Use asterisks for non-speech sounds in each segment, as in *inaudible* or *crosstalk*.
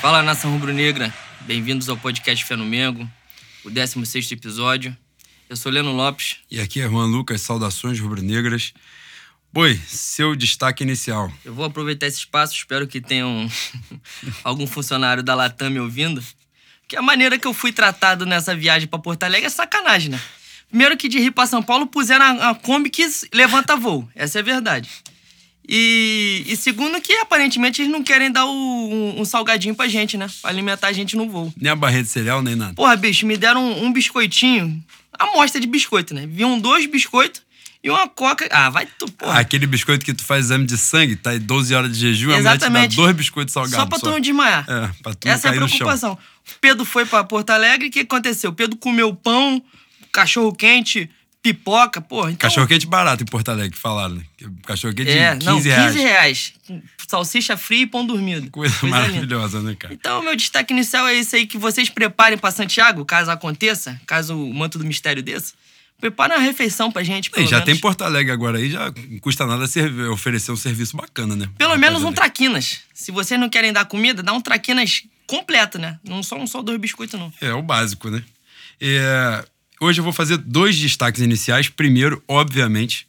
Fala nação rubro-negra, bem-vindos ao podcast Fé no Mengo, o 16 episódio. Eu sou Leno Lopes. E aqui é Juan Lucas, saudações rubro-negras. Boi, seu destaque inicial. Eu vou aproveitar esse espaço, espero que tenham *laughs* algum funcionário da Latam me ouvindo. Que a maneira que eu fui tratado nessa viagem para Porto Alegre é sacanagem, né? Primeiro que de Rio para São Paulo puseram a, a Kombi que levanta voo. Essa é a verdade. E, e, segundo que aparentemente eles não querem dar o, um, um, salgadinho pra gente, né? Pra alimentar a gente no voo. Nem a barreira de cereal, nem nada. Porra, bicho, me deram um, um biscoitinho. Amostra de biscoito, né? Viam dois biscoitos e uma coca. Ah, vai tu, porra. Ah, aquele biscoito que tu faz exame de sangue, tá aí 12 horas de jejum, Exatamente. a mulher dois biscoitos salgados. Só pra tu não desmaiar. É, pra tu Essa não é a preocupação. Pedro foi pra Porto Alegre, o que aconteceu? Pedro comeu pão, cachorro quente, pipoca, porra. Então... Cachorro quente barato em Porto Alegre, falaram, né? Cachorro quente é, de 15 não, 15 reais. reais. Salsicha fria e pão dormido. *laughs* Coisa, Coisa maravilhosa, linda. né, cara? Então, meu destaque inicial é esse aí que vocês preparem para Santiago, caso aconteça, caso o manto do mistério desça. Prepara uma refeição pra gente, pelo e já menos. tem Porto Alegre agora aí, já não custa nada oferecer um serviço bacana, né? Pelo menos um traquinas. Se vocês não querem dar comida, dá um traquinas completo, né? Não só um só dois biscoitos, não. É, o básico, né? É, hoje eu vou fazer dois destaques iniciais. Primeiro, obviamente,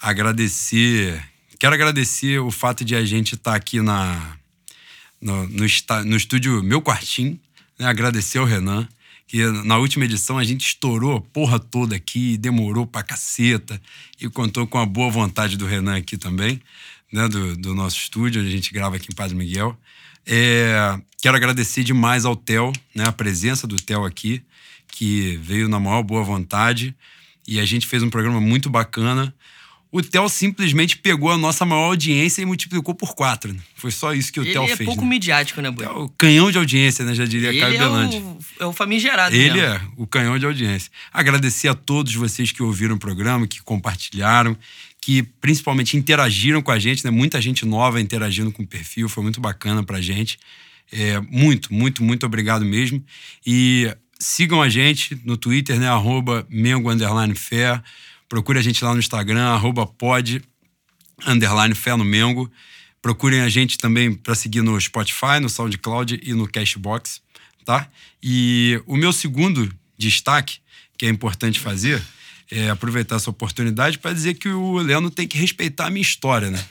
agradecer. Quero agradecer o fato de a gente estar tá aqui na, no, no, no estúdio Meu Quartinho. Né? Agradecer ao Renan que na última edição a gente estourou a porra toda aqui, demorou pra caceta, e contou com a boa vontade do Renan aqui também, né, do, do nosso estúdio, onde a gente grava aqui em Padre Miguel. É, quero agradecer demais ao Theo, né, a presença do Theo aqui, que veio na maior boa vontade, e a gente fez um programa muito bacana o Theo simplesmente pegou a nossa maior audiência e multiplicou por quatro. Né? Foi só isso que o Theo é fez. Ele é pouco né? midiático, né, Boi? É o canhão de audiência, né? Já diria ele Caio é. O, é o famigerado. Ele mesmo. é o canhão de audiência. Agradecer a todos vocês que ouviram o programa, que compartilharam, que principalmente interagiram com a gente, né? Muita gente nova interagindo com o perfil, foi muito bacana pra gente. É, muito, muito, muito obrigado mesmo. E sigam a gente no Twitter, né? Arroba Mengo Underline Fé. Procure a gente lá no Instagram, arroba pod underline Fé no Mengo. Procurem a gente também para seguir no Spotify, no SoundCloud e no Cashbox, tá? E o meu segundo destaque, que é importante fazer, é aproveitar essa oportunidade para dizer que o Leandro tem que respeitar a minha história, né?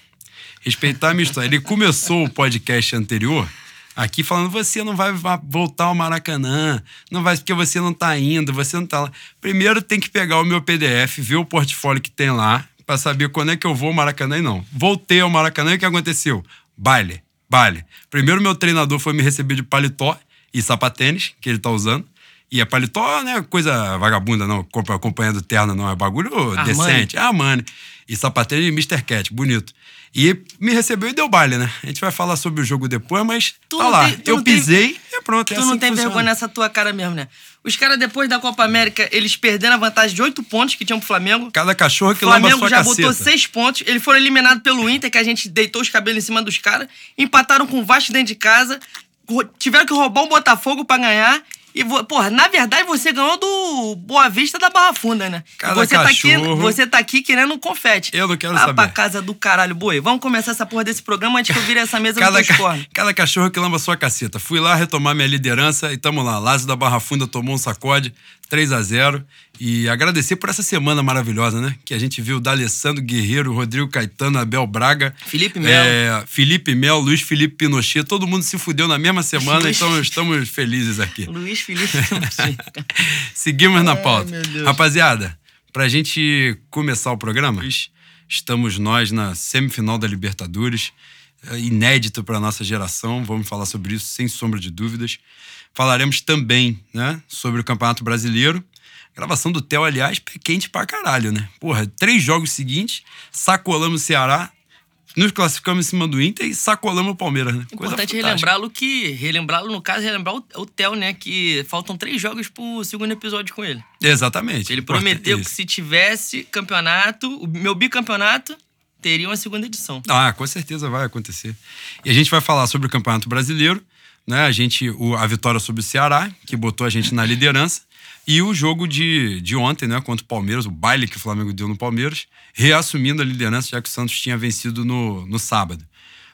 Respeitar a minha história. Ele começou o podcast anterior aqui falando você não vai voltar ao Maracanã, não vai porque você não tá indo, você não tá lá. Primeiro tem que pegar o meu PDF, ver o portfólio que tem lá, para saber quando é que eu vou ao Maracanã e não. Voltei ao Maracanã e o que aconteceu? Baile, baile. Primeiro meu treinador foi me receber de paletó e sapatênis, que ele tá usando. E a paletó não é coisa vagabunda, não, acompanhando terno, não. É bagulho Armani. decente. É Armani. E sapatênis e Mr. Cat, bonito. E me recebeu e deu baile, né? A gente vai falar sobre o jogo depois, mas tu tá lá. Tem, eu pisei tem, e pronto. Tu é assim não tem funciona. vergonha nessa tua cara mesmo, né? Os caras, depois da Copa América, eles perderam a vantagem de oito pontos que tinham pro Flamengo. Cada cachorro que Flamengo lamba sua já caceta. botou seis pontos. Eles foram eliminados pelo Inter, que a gente deitou os cabelos em cima dos caras. Empataram com o Vasco dentro de casa. Tiveram que roubar o Botafogo para ganhar. E, porra, na verdade, você ganhou do Boa Vista da Barra Funda, né? Cada você, cachorro... tá aqui, você tá aqui querendo um confete. Eu não quero ah, saber. pra casa do caralho, boi. Vamos começar essa porra desse programa antes que eu vire essa mesa cada, ca... *laughs* cada cachorro que lamba sua caceta. Fui lá retomar minha liderança e tamo lá. Lázaro da Barra Funda tomou um sacode, 3 a 0 E agradecer por essa semana maravilhosa, né? Que a gente viu D'Alessandro Guerreiro, Rodrigo Caetano, Abel Braga. Felipe Melo. É, Felipe Melo, Luiz Felipe Pinochet. Todo mundo se fudeu na mesma semana, Luiz... então estamos felizes aqui. *laughs* Luiz Felipe *laughs* Seguimos na pauta. Ai, Rapaziada, pra gente começar o programa, estamos nós na semifinal da Libertadores, é inédito para nossa geração. Vamos falar sobre isso sem sombra de dúvidas. Falaremos também, né, sobre o Campeonato Brasileiro. A gravação do Theo, aliás, pé quente pra caralho, né? Porra, três jogos seguintes, sacolamos o Ceará, nos classificamos em cima do Inter e sacolamos o Palmeiras, né? Coisa Importante relembrá-lo que. Relembrá-lo, no caso, relembrar o, o Theo, né? Que faltam três jogos pro segundo episódio com ele. Exatamente. Ele prometeu que se tivesse campeonato, o meu bicampeonato, teria uma segunda edição. Ah, com certeza vai acontecer. E a gente vai falar sobre o Campeonato Brasileiro, né? A gente, o, a vitória sobre o Ceará, que botou a gente na liderança. E o jogo de, de ontem, né, contra o Palmeiras, o baile que o Flamengo deu no Palmeiras, reassumindo a liderança, já que o Santos tinha vencido no, no sábado.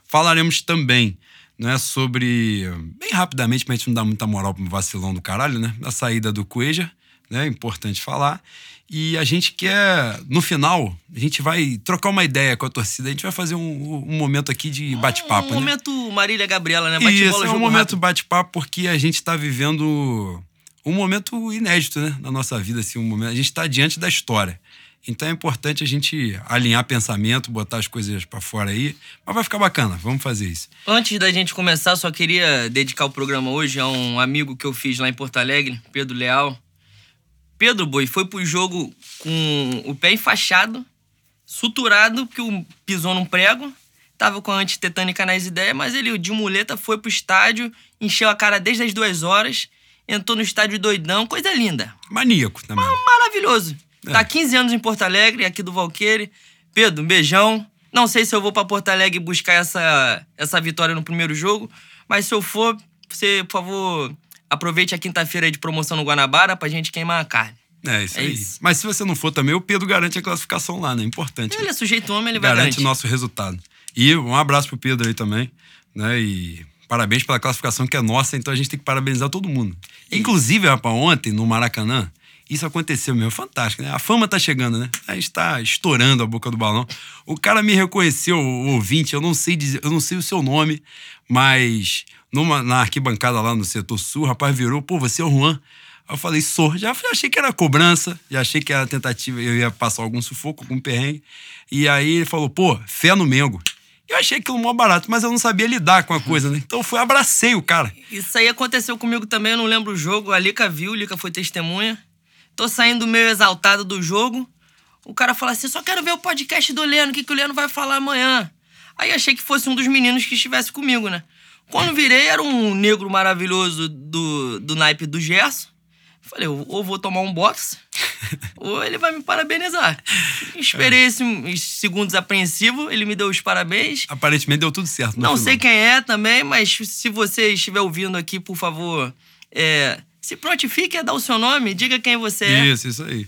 Falaremos também não é sobre. Bem rapidamente, pra gente não dar muita moral pro vacilão do caralho, né? A saída do Cueja, né? Importante falar. E a gente quer, no final, a gente vai trocar uma ideia com a torcida. A gente vai fazer um, um momento aqui de bate-papo. Um né? momento Marília Gabriela, né? Isso, Bate-bola, é um momento bate-papo porque a gente tá vivendo um momento inédito, né? Na nossa vida, assim, um momento. A gente tá diante da história. Então é importante a gente alinhar pensamento, botar as coisas pra fora aí. Mas vai ficar bacana, vamos fazer isso. Antes da gente começar, só queria dedicar o programa hoje a um amigo que eu fiz lá em Porto Alegre, Pedro Leal. Pedro Boi foi pro jogo com o pé enfaixado, suturado, porque pisou num prego. Tava com a antitetânica nas ideias, mas ele de muleta foi pro estádio, encheu a cara desde as duas horas, entrou no estádio doidão, coisa linda. Maníaco também. Maravilhoso. É. Tá há 15 anos em Porto Alegre, aqui do Valqueire. Pedro, um beijão. Não sei se eu vou pra Porto Alegre buscar essa, essa vitória no primeiro jogo, mas se eu for, você, por favor, aproveite a quinta-feira de promoção no Guanabara pra gente queimar a carne. É, isso É aí. isso. Mas se você não for também, o Pedro garante a classificação lá, né? Importante. Ele é sujeito homem, ele vai garante o nosso resultado. E um abraço pro Pedro aí também, né? E parabéns pela classificação que é nossa, então a gente tem que parabenizar todo mundo. Inclusive, rapaz, ontem no Maracanã, isso aconteceu mesmo, fantástico, né? A fama tá chegando, né? A gente tá estourando a boca do balão. O cara me reconheceu, o ouvinte, eu não sei dizer, eu não sei o seu nome, mas numa, na arquibancada lá no setor sul, o rapaz virou, pô, você é o Juan. Aí eu falei, sou. Já já achei que era cobrança, já achei que era tentativa, eu ia passar algum sufoco, algum perrengue. E aí ele falou, pô, fé no Mengo. Eu achei aquilo mó barato, mas eu não sabia lidar com a coisa, né? Então eu fui, abracei o cara. Isso aí aconteceu comigo também, eu não lembro o jogo. A Lica viu, a Lica foi testemunha. Tô saindo meio exaltado do jogo. O cara fala assim: só quero ver o podcast do Leno, o que, que o Leno vai falar amanhã. Aí achei que fosse um dos meninos que estivesse comigo, né? Quando virei, era um negro maravilhoso do, do naipe do Gerson. Falei, ou vou tomar um box, *laughs* ou ele vai me parabenizar. Esperei esses segundos apreensivos, ele me deu os parabéns. Aparentemente deu tudo certo. Não final. sei quem é também, mas se você estiver ouvindo aqui, por favor, é, se prontifique a dar o seu nome, diga quem você é. Isso, isso aí.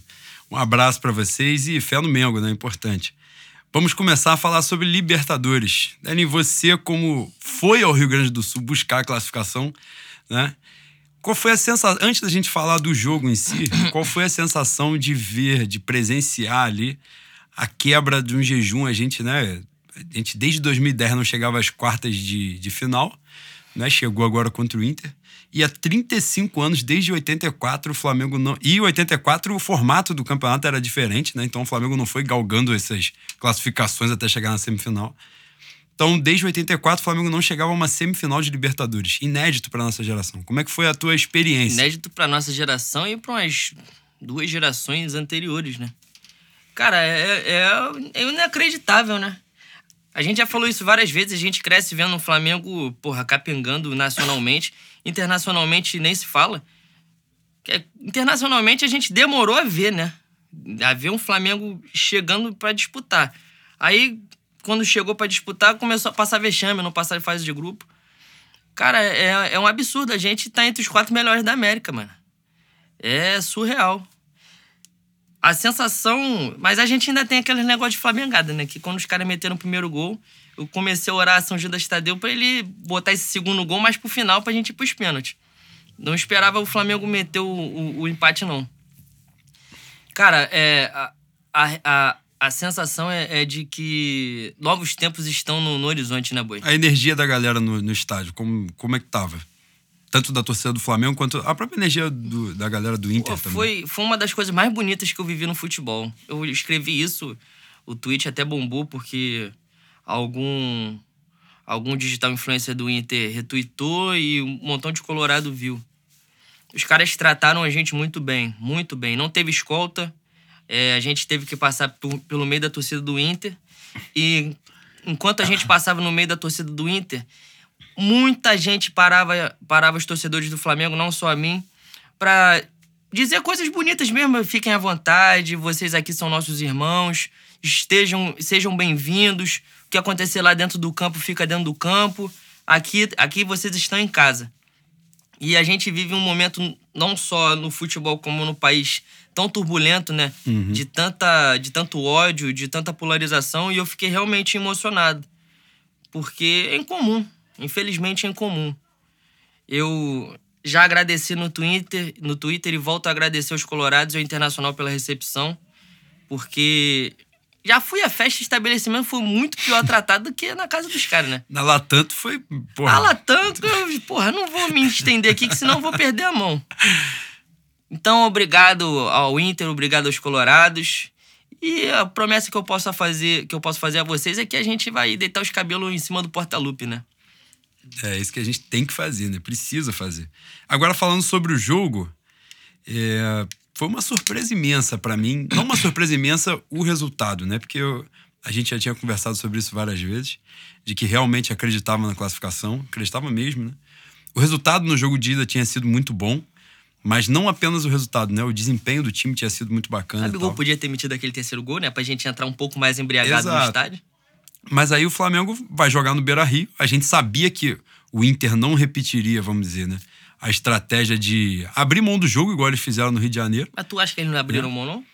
Um abraço pra vocês e fé no Mengo, né? Importante. Vamos começar a falar sobre Libertadores. Dani, você, como foi ao Rio Grande do Sul buscar a classificação, né? Qual foi a sensação, antes da gente falar do jogo em si, *coughs* qual foi a sensação de ver, de presenciar ali a quebra de um jejum? A gente, né? A gente desde 2010 não chegava às quartas de, de final, né? Chegou agora contra o Inter. E há 35 anos, desde 84, o Flamengo não. E 84, o formato do campeonato era diferente, né? Então o Flamengo não foi galgando essas classificações até chegar na semifinal. Então, desde 84, o Flamengo não chegava a uma semifinal de Libertadores. Inédito para nossa geração. Como é que foi a tua experiência? Inédito pra nossa geração e pra umas duas gerações anteriores, né? Cara, é, é, é inacreditável, né? A gente já falou isso várias vezes, a gente cresce vendo o Flamengo, porra, capengando nacionalmente. Internacionalmente nem se fala. Que- Internacionalmente a gente demorou a ver, né? A ver um Flamengo chegando pra disputar. Aí, quando chegou pra disputar, começou a passar vexame, não passar de fase de grupo. Cara, é, é um absurdo. A gente tá entre os quatro melhores da América, mano. É surreal. A sensação. Mas a gente ainda tem aquele negócio de flamengada, né? Que quando os caras meteram o primeiro gol, eu comecei a orar a São Judas Tadeu pra ele botar esse segundo gol mais pro final pra gente ir pros pênaltis. Não esperava o Flamengo meter o, o, o empate, não. Cara, é, a, a, a, sensação é, é de que novos tempos estão no, no horizonte, né, Boi? A energia da galera no, no estádio, como, como é que tava? Tanto da torcida do Flamengo quanto a própria energia do- da galera do Inter Pô, também. foi, foi uma das coisas mais bonitas que eu vivi no futebol. Eu escrevi isso, o tweet até bombou porque algum algum digital influencer do Inter retweetou e um montão de colorado viu. Os caras trataram a gente muito bem, muito bem. Não teve escolta, é, a gente teve que passar por- pelo meio da torcida do Inter e enquanto a gente passava no meio da torcida do Inter, muita gente parava, parava os torcedores do Flamengo, não só a mim, pra dizer coisas bonitas mesmo. Fiquem à vontade, vocês aqui são nossos irmãos, estejam, sejam bem-vindos. O que acontecer lá dentro do campo fica dentro do campo. Aqui, aqui vocês estão em casa. E a gente vive um momento não só no futebol como no país tão turbulento, né? De tanta de tanto ódio, de tanta polarização e eu fiquei realmente emocionado. Porque é incomum. infelizmente é incomum. Eu já agradeci no Twitter, no Twitter e volto a agradecer aos Colorados e ao Internacional pela recepção, porque já fui à festa estabelecimento, foi muito pior tratado do que na casa dos caras, né? Na Latanto foi. Porra. Na eu, porra, não vou me estender aqui, que senão eu vou perder a mão. Então, obrigado ao Inter, obrigado aos Colorados. E a promessa que eu posso fazer, que eu posso fazer a vocês é que a gente vai deitar os cabelos em cima do porta-lupe, né? É isso que a gente tem que fazer, né? Precisa fazer. Agora, falando sobre o jogo, é, foi uma surpresa imensa para mim. Não uma surpresa imensa o resultado, né? Porque eu, a gente já tinha conversado sobre isso várias vezes, de que realmente acreditava na classificação, acreditava mesmo, né? O resultado no jogo de ida tinha sido muito bom, mas não apenas o resultado, né? O desempenho do time tinha sido muito bacana. O Gabigol podia ter metido aquele terceiro gol, né? Pra gente entrar um pouco mais embriagado Exato. no estádio. Mas aí o Flamengo vai jogar no Beira Rio. A gente sabia que o Inter não repetiria, vamos dizer, né? A estratégia de abrir mão do jogo, igual eles fizeram no Rio de Janeiro. Mas tu acha que eles não abriram é. mão, não?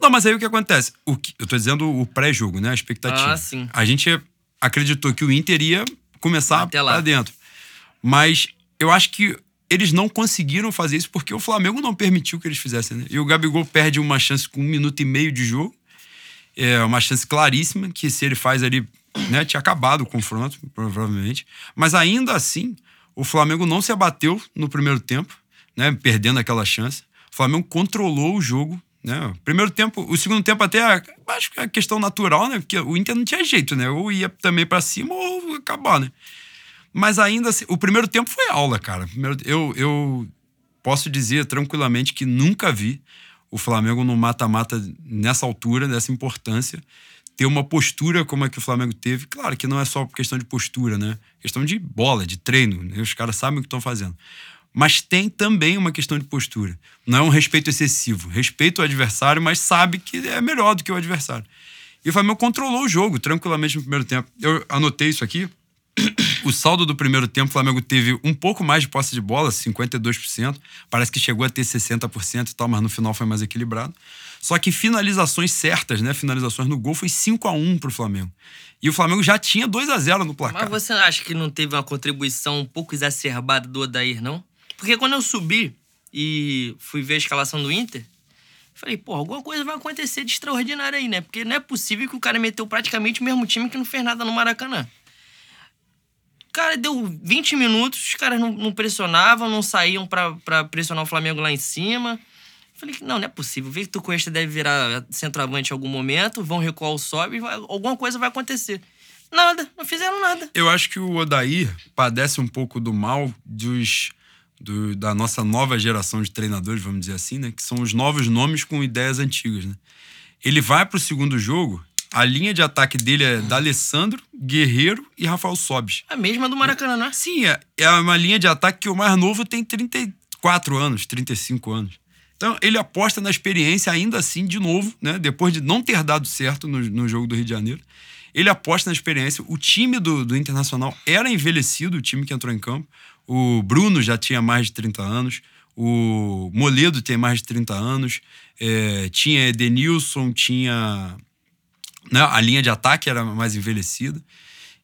Não, mas aí o que acontece? O que, eu tô dizendo o pré-jogo, né? A expectativa. Ah, sim. A gente acreditou que o Inter ia começar Até lá. dentro. Mas eu acho que eles não conseguiram fazer isso porque o Flamengo não permitiu que eles fizessem. Né? E o Gabigol perde uma chance com um minuto e meio de jogo é uma chance claríssima que se ele faz ali, né, tinha acabado o confronto, provavelmente. Mas ainda assim, o Flamengo não se abateu no primeiro tempo, né, perdendo aquela chance. O Flamengo controlou o jogo, né? Primeiro tempo, o segundo tempo até acho que é questão natural, né? Porque o Inter não tinha jeito, né? Ou ia também para cima ou acabar, né? Mas ainda assim, o primeiro tempo foi aula, cara. Eu, eu posso dizer tranquilamente que nunca vi o Flamengo no mata-mata nessa altura, nessa importância, ter uma postura como a que o Flamengo teve. Claro que não é só questão de postura, né? Questão de bola, de treino. Né? Os caras sabem o que estão fazendo. Mas tem também uma questão de postura. Não é um respeito excessivo. Respeito o adversário, mas sabe que é melhor do que o adversário. E o Flamengo controlou o jogo tranquilamente no primeiro tempo. Eu anotei isso aqui o saldo do primeiro tempo, o Flamengo teve um pouco mais de posse de bola, 52%. Parece que chegou a ter 60% e tal, mas no final foi mais equilibrado. Só que finalizações certas, né? Finalizações no gol foi 5 a 1 pro Flamengo. E o Flamengo já tinha 2 a 0 no placar. Mas você acha que não teve uma contribuição um pouco exacerbada do Odair, não? Porque quando eu subi e fui ver a escalação do Inter, falei, pô, alguma coisa vai acontecer de extraordinário aí, né? Porque não é possível que o cara meteu praticamente o mesmo time que não fez nada no Maracanã. Cara, deu 20 minutos, os caras não, não pressionavam, não saíam para pressionar o Flamengo lá em cima. Falei que não, não é possível. Victor Cuesta deve virar centroavante em algum momento, vão recuar o sobe, vai, alguma coisa vai acontecer. Nada, não fizeram nada. Eu acho que o Odair padece um pouco do mal dos, do, da nossa nova geração de treinadores, vamos dizer assim, né? Que são os novos nomes com ideias antigas, né? Ele vai pro segundo jogo a linha de ataque dele é da Alessandro, Guerreiro e Rafael Sobis. A mesma do Maracanã, é? Sim, é, é uma linha de ataque que o mais novo tem 34 anos, 35 anos. Então, ele aposta na experiência, ainda assim, de novo, né? Depois de não ter dado certo no, no jogo do Rio de Janeiro. Ele aposta na experiência. O time do, do Internacional era envelhecido, o time que entrou em campo. O Bruno já tinha mais de 30 anos. O Moledo tem mais de 30 anos. É, tinha Edenilson, tinha né? A linha de ataque era mais envelhecida.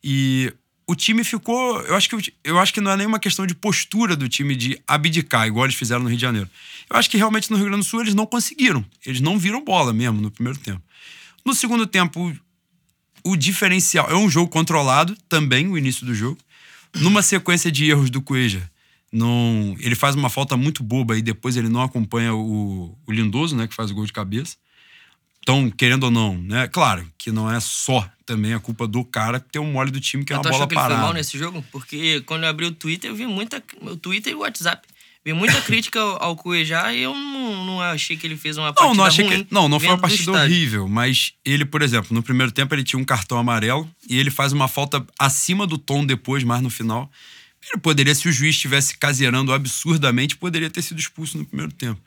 E o time ficou. Eu acho, que, eu acho que não é nenhuma questão de postura do time de abdicar, igual eles fizeram no Rio de Janeiro. Eu acho que realmente no Rio Grande do Sul eles não conseguiram. Eles não viram bola mesmo no primeiro tempo. No segundo tempo, o, diferencial. É um jogo controlado também, o início do jogo. Numa sequência de erros do Cueja. Não, ele faz uma falta muito boba e depois ele não acompanha o, o Lindoso, né, que faz o gol de cabeça. Então, querendo ou não, né? Claro que não é só também a culpa do cara ter um mole do time que é uma bola que parada. Ele foi mal nesse jogo? Porque quando eu abri o Twitter, eu vi muita. O Twitter e o WhatsApp. Vi muita *laughs* crítica ao, Cuejá e eu não, não, achei que ele fez uma partida não, não achei ruim. Que, não, não foi uma partida horrível, mas ele, por exemplo, no primeiro tempo ele tinha um cartão amarelo e ele faz uma falta acima do tom depois, mais no final. Ele poderia, se o juiz estivesse caseirando absurdamente, poderia ter sido expulso no primeiro tempo.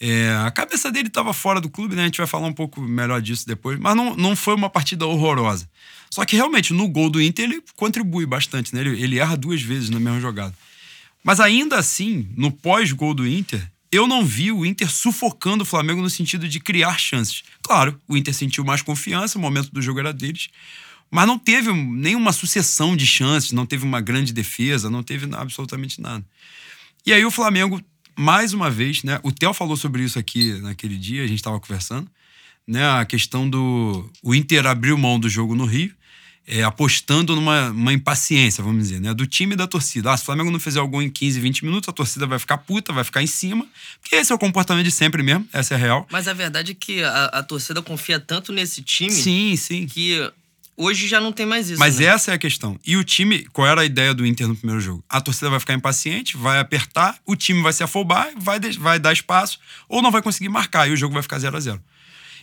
É, a cabeça dele estava fora do clube, né? A gente vai falar um pouco melhor disso depois. Mas não, não foi uma partida horrorosa. Só que realmente, no gol do Inter, ele contribui bastante, né? Ele, ele erra duas vezes na mesma jogada. Mas ainda assim, no pós-gol do Inter, eu não vi o Inter sufocando o Flamengo no sentido de criar chances. Claro, o Inter sentiu mais confiança, o momento do jogo era deles. Mas não teve nenhuma sucessão de chances, não teve uma grande defesa, não teve absolutamente nada. E aí o Flamengo, mais uma vez, né? O Theo falou sobre isso aqui naquele dia, a gente estava conversando, né? A questão do. O Inter abriu mão do jogo no Rio é, apostando numa impaciência, vamos dizer, né? Do time e da torcida. Ah, se o Flamengo não fizer algum em 15, 20 minutos, a torcida vai ficar puta, vai ficar em cima. Porque esse é o comportamento de sempre mesmo, essa é a real. Mas a verdade é que a, a torcida confia tanto nesse time. Sim, sim. Que hoje já não tem mais isso. Mas né? essa é a questão. E o time, qual era a ideia do Inter no primeiro jogo? A torcida vai ficar impaciente, vai apertar, o time vai se afobar, vai, vai dar espaço, ou não vai conseguir marcar, e o jogo vai ficar 0 a 0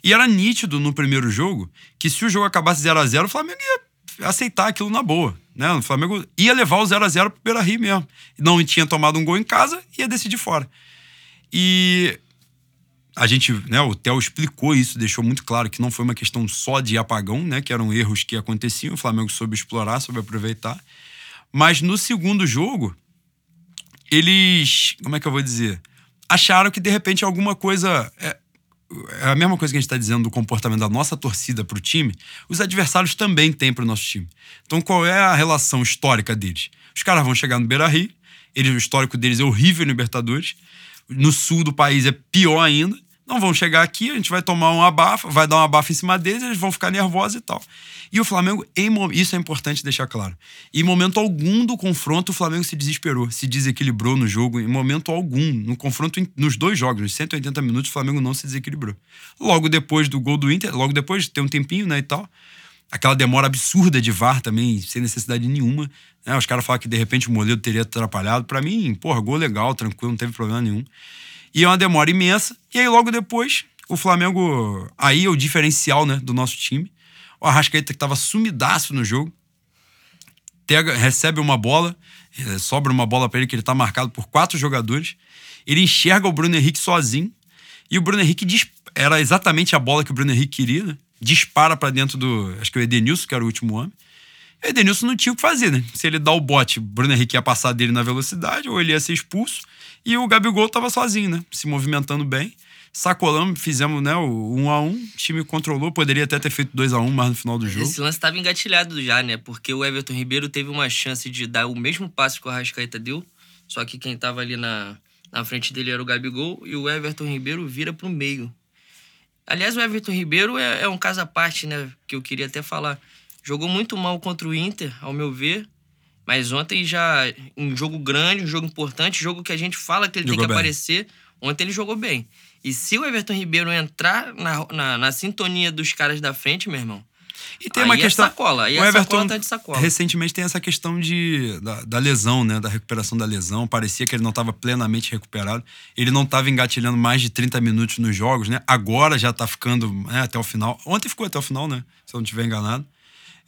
E era nítido no primeiro jogo que se o jogo acabasse 0 a 0 o Flamengo ia aceitar aquilo na boa. Né? O Flamengo ia levar o 0 a 0 pro Beira Rio mesmo. Não tinha tomado um gol em casa, ia decidir fora. E a gente, né, o Theo explicou isso, deixou muito claro que não foi uma questão só de apagão, né, que eram erros que aconteciam, o Flamengo soube explorar, soube aproveitar. Mas no segundo jogo, eles, como é que eu vou dizer, acharam que de repente alguma coisa é, é a mesma coisa que a gente está dizendo do comportamento da nossa torcida para o time, os adversários também têm para o nosso time. Então, qual é a relação histórica deles? Os caras vão chegar no Beira Rio, eles, o histórico deles é horrível no Libertadores, no sul do país é pior ainda. Não vão chegar aqui, a gente vai tomar um abafa, vai dar um abafa em cima deles, eles vão ficar nervosos e tal. E o Flamengo, em, isso é importante deixar claro. Em momento algum do confronto, o Flamengo se desesperou, se desequilibrou no jogo. Em momento algum. No confronto, nos dois jogos, nos 180 minutos, o Flamengo não se desequilibrou. Logo depois do gol do Inter, logo depois, tem um tempinho, né, e tal. Aquela demora absurda de VAR também, sem necessidade nenhuma. Né? Os caras falam que de repente o Moledo teria atrapalhado. Para mim, porra, gol legal, tranquilo, não teve problema nenhum. E é uma demora imensa. E aí, logo depois, o Flamengo. Aí é o diferencial né, do nosso time. O Arrascaeta, que estava sumidaço no jogo, pega, recebe uma bola, eh, sobra uma bola para ele, que ele está marcado por quatro jogadores. Ele enxerga o Bruno Henrique sozinho. E o Bruno Henrique era exatamente a bola que o Bruno Henrique queria, né? Dispara para dentro do. Acho que o Edenilson, que era o último homem. O Edenilson não tinha o que fazer, né? Se ele dá o bote, o Bruno Henrique ia passar dele na velocidade, ou ele ia ser expulso. E o Gabigol estava sozinho, né? Se movimentando bem sacolamos, fizemos né, o 1 a 1 o time controlou, poderia até ter feito 2 a 1 mas no final do jogo. Esse lance estava engatilhado já, né? Porque o Everton Ribeiro teve uma chance de dar o mesmo passe que o Arrascaeta deu, só que quem estava ali na, na frente dele era o Gabigol e o Everton Ribeiro vira para o meio. Aliás, o Everton Ribeiro é, é um caso à parte, né? Que eu queria até falar. Jogou muito mal contra o Inter, ao meu ver. Mas ontem já, um jogo grande, um jogo importante, jogo que a gente fala que ele jogou tem que bem. aparecer. Ontem ele jogou bem. E se o Everton Ribeiro entrar na, na, na sintonia dos caras da frente, meu irmão, e tem uma aí é questão. É sacola, aí o é Everton tá de sacola. recentemente tem essa questão de, da, da, lesão, né? Da recuperação da lesão. Parecia que ele não estava plenamente recuperado. Ele não estava engatilhando mais de 30 minutos nos jogos, né? Agora já está ficando né, até o final. Ontem ficou até o final, né? Se eu não estiver enganado.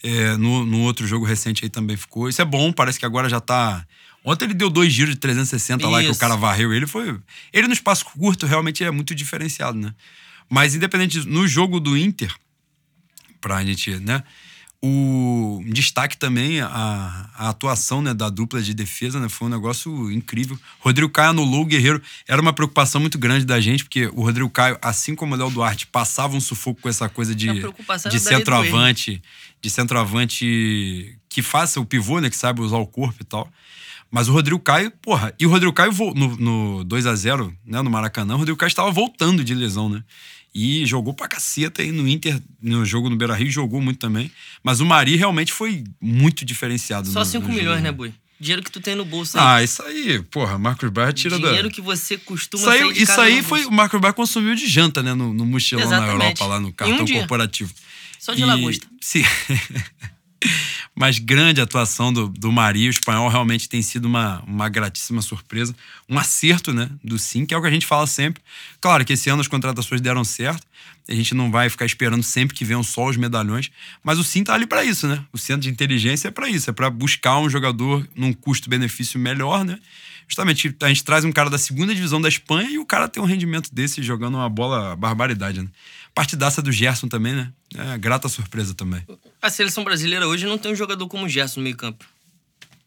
É, no, no outro jogo recente aí também ficou. Isso é bom, parece que agora já está Ontem ele deu dois giros de 360 Isso. lá que o cara varreu ele. Foi. Ele no espaço curto realmente é muito diferenciado, né? Mas independente no jogo do Inter, pra gente, né? O destaque também a, a atuação né, da dupla de defesa, né? Foi um negócio incrível. Rodrigo Caio anulou o Guerreiro. Era uma preocupação muito grande da gente, porque o Rodrigo Caio, assim como o Léo Duarte, passava um sufoco com essa coisa de, de centroavante, de centroavante que faça o pivô, né? Que sabe usar o corpo e tal. Mas o Rodrigo Caio, porra, e o Rodrigo Caio no, no 2 a 0 né, no Maracanã, o Rodrigo Caio estava voltando de lesão, né? E jogou pra caceta aí no Inter, no jogo no Beira Rio, jogou muito também. Mas o Mari realmente foi muito diferenciado. Só 5 milhões, jogo. né, Bui? Dinheiro que tu tem no bolso aí. Ah, isso aí, porra, Marcos Bar tira Dinheiro da. Dinheiro que você costuma Isso aí, isso aí foi o Marcos Bar consumiu de janta, né? No, no mochilão Exatamente. na Europa, lá no cartão um corporativo. Só de e... lagosta. Sim. *laughs* Mas grande atuação do, do Mari, o espanhol realmente tem sido uma, uma gratíssima surpresa. Um acerto, né, do Sim, que é o que a gente fala sempre. Claro que esse ano as contratações deram certo, a gente não vai ficar esperando sempre que venham só os medalhões, mas o Sim tá ali para isso, né? O centro de inteligência é para isso, é para buscar um jogador num custo-benefício melhor, né? Justamente, a gente traz um cara da segunda divisão da Espanha e o cara tem um rendimento desse jogando uma bola barbaridade, né? Partidaça do Gerson também, né? É, grata surpresa também. A seleção brasileira hoje não tem um jogador como o Gerson no meio-campo.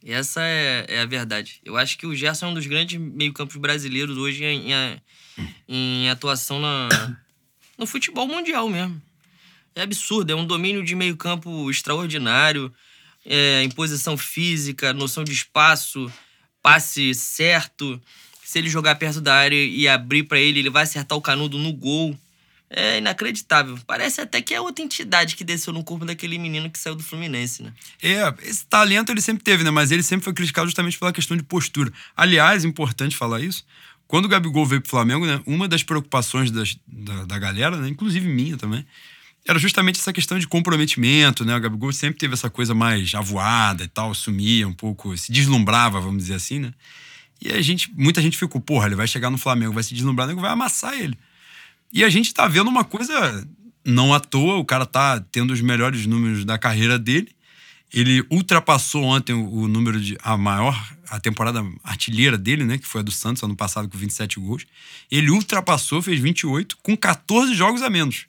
Essa é, é, a verdade. Eu acho que o Gerson é um dos grandes meio-campos brasileiros hoje em, em, em atuação na, *coughs* no futebol mundial mesmo. É absurdo, é um domínio de meio campo extraordinário, é, imposição física, noção de espaço, passe certo. Se ele jogar perto da área e abrir para ele, ele vai acertar o canudo no gol. É inacreditável. Parece até que é outra entidade que desceu no corpo daquele menino que saiu do Fluminense, né? É, esse talento ele sempre teve, né? Mas ele sempre foi criticado justamente pela questão de postura. Aliás, importante falar isso. Quando o Gabigol veio pro Flamengo, né? Uma das preocupações das, da, da galera, né? Inclusive minha também, era justamente essa questão de comprometimento, né? O Gabigol sempre teve essa coisa mais avoada e tal, sumia um pouco, se deslumbrava, vamos dizer assim, né? E a gente, muita gente ficou, porra, ele vai chegar no Flamengo, vai se deslumbrar, nego vai amassar ele. E a gente tá vendo uma coisa não à toa, o cara tá tendo os melhores números da carreira dele. Ele ultrapassou ontem o, o número de a maior a temporada artilheira dele, né, que foi a do Santos ano passado com 27 gols. Ele ultrapassou, fez 28 com 14 jogos a menos.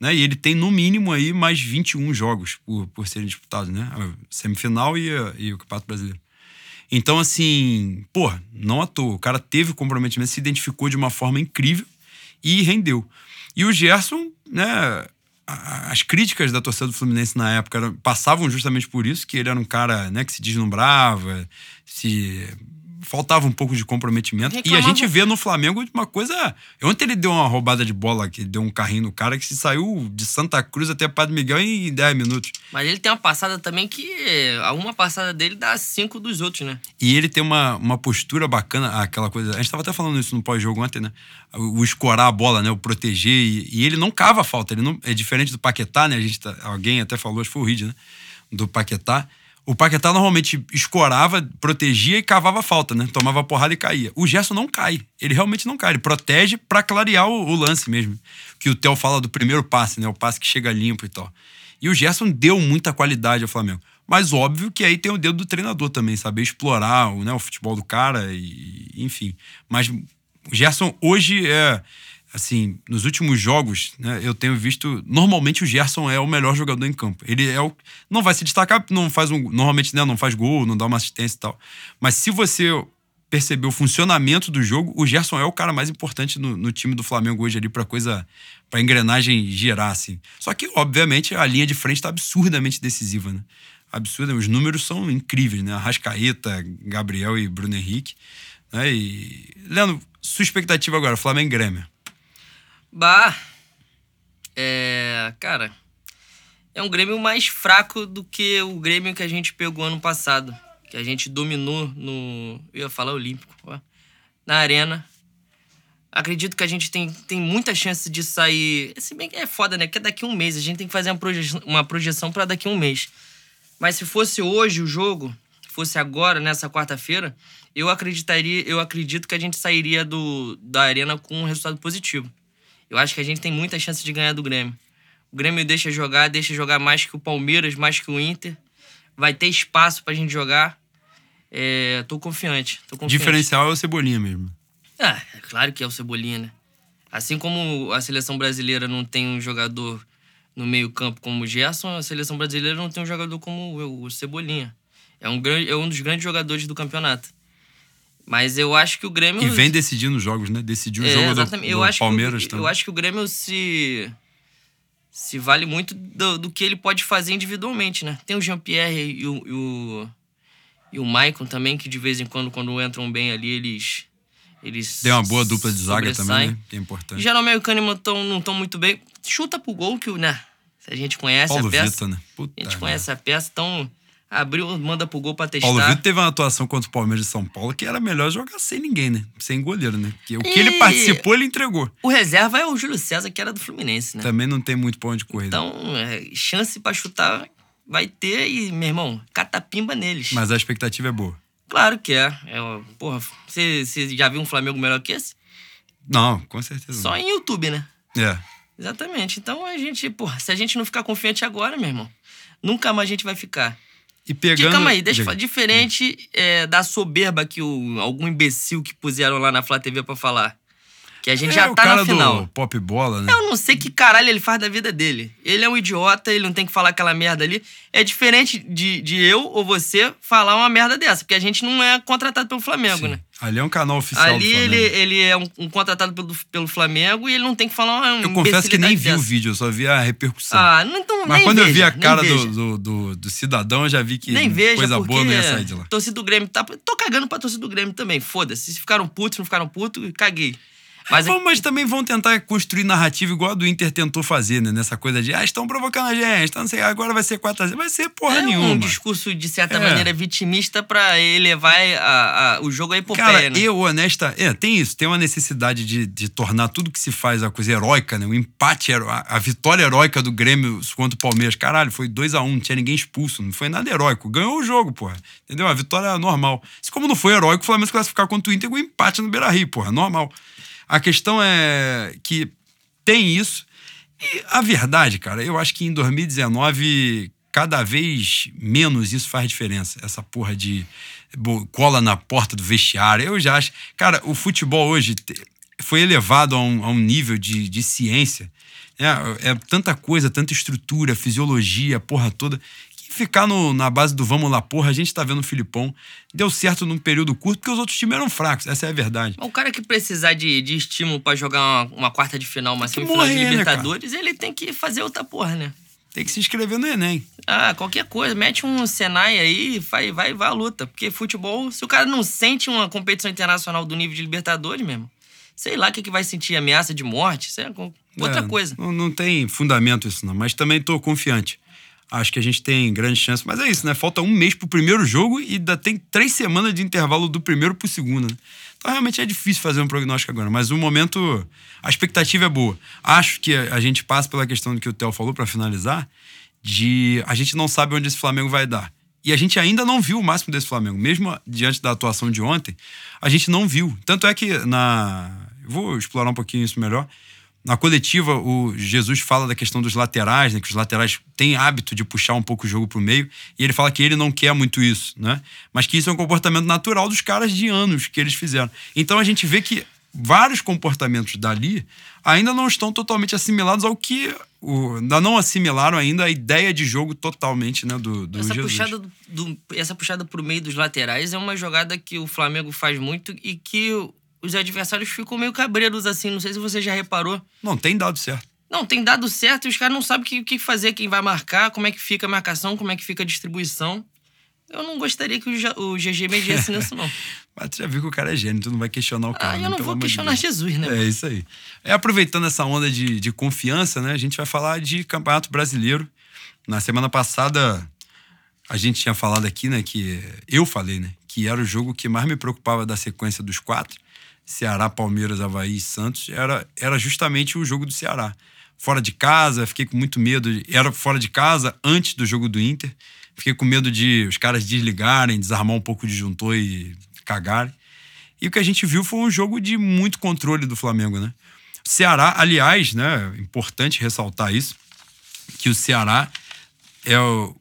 Né? E ele tem no mínimo aí mais 21 jogos por, por serem disputados, né? A semifinal e, e o Campeonato Brasileiro. Então, assim, porra, não à toa. O cara teve comprometimento, se identificou de uma forma incrível e rendeu. E o Gerson, né? As críticas da torcida do Fluminense na época passavam justamente por isso, que ele era um cara né, que se deslumbrava, se faltava um pouco de comprometimento. Reclamava. E a gente vê no Flamengo uma coisa. Ontem ele deu uma roubada de bola, que deu um carrinho no cara que se saiu de Santa Cruz até Padre Miguel em 10 minutos. Mas ele tem uma passada também que. Uma passada dele dá cinco dos outros, né? E ele tem uma, uma postura bacana, aquela coisa. A gente estava até falando isso no pós-jogo ontem, né? O, escorar a bola, né? O proteger. E, e, ele não cava a falta. Ele não, é diferente do Paquetá, né? A gente tá, alguém até falou, acho que foi o Reed, né? Do Paquetá o Paquetá normalmente escorava, protegia e cavava falta, né? Tomava porrada e caía. O Gerson não cai. Ele realmente não cai. Ele protege para clarear o, o, lance mesmo. Que o Theo fala do primeiro passe, né? O passe que chega limpo e tal. E o Gerson deu muita qualidade ao Flamengo. Mas óbvio que aí tem o dedo do treinador também, saber explorar o, né, o futebol do cara e enfim. Mas o Gerson hoje é assim, nos últimos jogos, né, eu tenho visto. Normalmente o Gerson é o melhor jogador em campo. Ele é o. Não vai se destacar, não faz um. Normalmente né, não faz gol, não dá uma assistência e tal. Mas se você perceber o funcionamento do jogo, o Gerson é o cara mais importante no, no time do Flamengo hoje ali para coisa. para engrenagem girar, assim. Só que, obviamente, a linha de frente tá absurdamente decisiva, né? Absurda. Os números são incríveis, né? Arrascaeta, Gabriel e Bruno Henrique. Né? E. Leandro, sua expectativa agora, Flamengo e Grêmio. Bah. É. Cara. É um Grêmio mais fraco do que o Grêmio que a gente pegou ano passado. Que a gente dominou no. Eu ia falar Olímpico. Ó, na Arena. Acredito que a gente tem, tem muita chance de sair. Se bem que é foda, né? Que é daqui a um mês. A gente tem que fazer uma projeção, uma projeção para daqui a um mês. Mas se fosse hoje o jogo, fosse agora, nessa quarta-feira, eu acreditaria, eu acredito que a gente sairia do, da arena com um resultado positivo. Eu acho que a gente tem muita chance de ganhar do Grêmio. O Grêmio deixa jogar, deixa jogar mais que o Palmeiras, mais que o Inter. Vai ter espaço pra gente jogar. É, tô confiante, tô confiante. Diferencial é o Cebolinha mesmo. Ah, é claro que é o Cebolinha, né? Assim como a seleção brasileira não tem um jogador no meio-campo como o Gerson, a seleção brasileira não tem um jogador como o Cebolinha. É um, grande, é um dos grandes jogadores do campeonato. Mas eu acho que o Grêmio. E vem decidindo jogos, né? Decidiu o é, jogo do, do eu Palmeiras que, também. Eu acho que o Grêmio se. Se vale muito do, do que ele pode fazer individualmente, né? Tem o Jean-Pierre e o, e o. E o Maicon também, que de vez em quando, quando entram bem ali, eles. Eles Tem uma boa dupla de zaga também, né? Que é importante. Geralmente o Kahneman tão, não estão muito bem. Chuta pro gol, que, né? A gente conhece Paulo a peça. Vitor, né? Puta a gente conhece a peça, então abriu, manda pro gol pra testar. Paulo Vitor teve uma atuação contra o Palmeiras de São Paulo que era melhor jogar sem ninguém, né? Sem goleiro, né? Que, o que ele participou, ele entregou. O reserva é o Júlio César, que era do Fluminense, né? Também não tem muito pão de correr. Então, é, chance para chutar vai ter e, meu irmão, catapimba neles. Mas a expectativa é boa. Claro que é. é porra, você, você já viu um Flamengo melhor que esse? Não, com certeza. Só não. em YouTube, né? É. Exatamente. Então a gente, porra, se a gente não ficar confiante agora, meu irmão, nunca mais a gente vai ficar. E pegando... Calma aí, deixa eu falar. Diferente é, da soberba que o, algum imbecil que puseram lá na Flá TV pra falar. Que a gente É, já o tá cara na final. do pop bola, né? Eu não sei que caralho ele faz da vida dele. Ele é um idiota, ele não tem que falar aquela merda ali. É diferente de, de eu ou você falar uma merda dessa, porque a gente não é contratado pelo Flamengo, Sim. né? Ali é um canal oficial Ali ele, ele é um, um contratado pelo, pelo Flamengo e ele não tem que falar uma Eu confesso que nem vi imbecilidade o dessa. vídeo, eu só vi a repercussão. Ah, não, então, Mas quando eu vi veja, a cara veja. do, do, do, do cidadão, eu já vi que Nem veja, coisa boa não ia sair de lá. torcida do Grêmio tá... Tô cagando pra torcida do Grêmio também, foda-se. Se ficaram putos, não ficaram putos, caguei. Mas é Bom, mas também vão tentar construir narrativa igual a do Inter tentou fazer, né? Nessa coisa de, ah, estão provocando a gente, tá, não sei, agora vai ser 4x0. Vai ser porra é nenhuma. um discurso, de certa É. maneira, vitimista pra elevar a, a- o jogo a epopeia, Cara, né? eu, honesta, é, tem isso, tem uma necessidade de, de tornar tudo que se faz a coisa heróica, né? O empate, a, a vitória heróica do Grêmio contra o Palmeiras. Caralho, foi 2 a 1 não tinha ninguém expulso, não foi nada heróico. Ganhou o jogo, porra. Entendeu? A vitória normal. Se como não foi heróico, o Flamengo se classificar contra o Inter com um empate no Beira-Rio, porra, normal. A questão é que tem isso. E a verdade, cara, eu acho que em 2019 cada vez menos isso faz diferença. Essa porra de cola na porta do vestiário. Eu já acho. Cara, o futebol hoje foi elevado a um, a um nível de, de ciência. É, é tanta coisa, tanta estrutura, fisiologia, porra toda. Ficar no- na base do vamos lá, porra, a gente tá vendo o Filipão. Deu certo num período curto porque os outros times eram fracos. Essa é a verdade. O cara que precisar de, de estímulo pra jogar uma, uma quarta de final, uma semifinal de né, Libertadores, ele tem que fazer outra porra, né? Tem que se inscrever no Enem. Ah, qualquer coisa, mete um Senai aí e vai, vai, vai à luta. Porque futebol, se o cara não sente uma competição internacional do nível de Libertadores mesmo, sei lá o que, que vai sentir ameaça de morte, isso é co- outra É, coisa. Não, não tem fundamento isso, não. Mas também tô confiante. Acho que a gente tem grande chance. Mas é isso, né? Falta um mês pro primeiro jogo e ainda tem três semanas de intervalo do primeiro pro segundo. Né? Então realmente é difícil fazer um prognóstico agora. Mas o momento, a expectativa é boa. Acho que a gente passa pela questão que o Theo falou para finalizar, de a gente não sabe onde esse Flamengo vai dar. E a gente ainda não viu o máximo desse Flamengo. Mesmo diante da atuação de ontem, a gente não viu. Tanto é que na. Vou explorar um pouquinho isso melhor. Na coletiva, o Jesus fala da questão dos laterais, né? Que os laterais têm hábito de puxar um pouco o jogo pro meio. E ele fala que ele não quer muito isso, né? Mas que isso é um comportamento natural dos caras de anos que eles fizeram. Então a gente vê que vários comportamentos dali ainda não estão totalmente assimilados ao que. O, ainda não assimilaram ainda a ideia de jogo totalmente, né? Do, do Essa Jesus. puxada, do, do- essa puxada pro meio dos laterais é uma jogada que o Flamengo faz muito e que os adversários ficam meio cabreiros assim. Não sei se você já reparou. Não, tem dado certo. Não, tem dado certo e os caras não sabem o que, que fazer, quem vai marcar, como é que fica a marcação, como é que fica a distribuição. Eu não gostaria que o, o GG mexesse nisso, não. *laughs* Mas tu já viu que o cara é gênio, tu não vai questionar o cara. Ah, né? eu não Pelo vou de questionar. Jesus, né? É isso aí. É, aproveitando essa onda de, de confiança, né? A gente vai falar de Campeonato Brasileiro. Na semana passada, a gente tinha falado aqui, né? Que eu falei, né? Que era o jogo que mais me preocupava da sequência dos quatro. Ceará, Palmeiras, Havaí e Santos. Era, era justamente o jogo do Ceará. Fora de casa, fiquei com muito medo. Era fora de casa antes do jogo do Inter. Fiquei com medo de os caras desligarem, desarmar um pouco o disjuntor e cagarem. E o que a gente viu foi um jogo de muito controle do Flamengo, né? Ceará, aliás, né? Importante ressaltar isso, que o Ceará é o-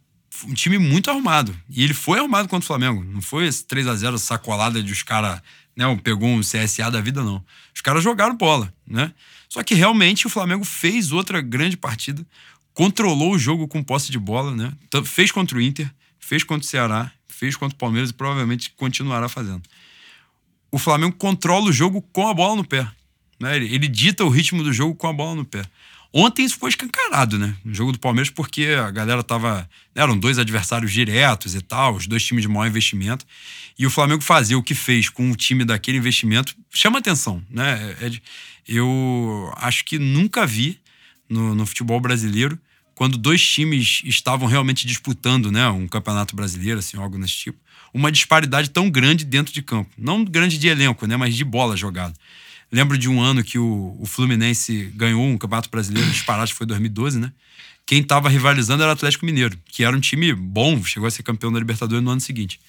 um time muito arrumado. E ele foi arrumado contra o Flamengo. Não foi esse 3 a 0 sacolada de os caras, né? Pegou um CSA da vida, não. Os caras jogaram bola, né? Só que realmente o Flamengo fez outra grande partida, controlou o jogo com posse de bola, né? Tanto- Fez contra o Inter, fez contra o Ceará, fez contra o Palmeiras e provavelmente continuará fazendo o Flamengo controla o jogo com a bola no pé. Né? Ele, ele dita o ritmo do jogo com a bola no pé. Ontem isso foi escancarado, né? No jogo do Palmeiras, porque a galera tava. Eram dois adversários diretos e tal, os dois times de maior investimento. E o Flamengo fazer o que fez com o time daquele investimento chama atenção, né? É de- eu acho que nunca vi no, no futebol brasileiro quando dois times estavam realmente disputando, né, um campeonato brasileiro, assim, algo nesse tipo, uma disparidade tão grande dentro de campo. Não grande de elenco, né, mas de bola jogada. Lembro de um ano que o, o Fluminense ganhou um campeonato brasileiro disparado, que foi 2012, né? Quem estava rivalizando era o Atlético Mineiro, que era um time bom, chegou a ser campeão da Libertadores no ano seguinte.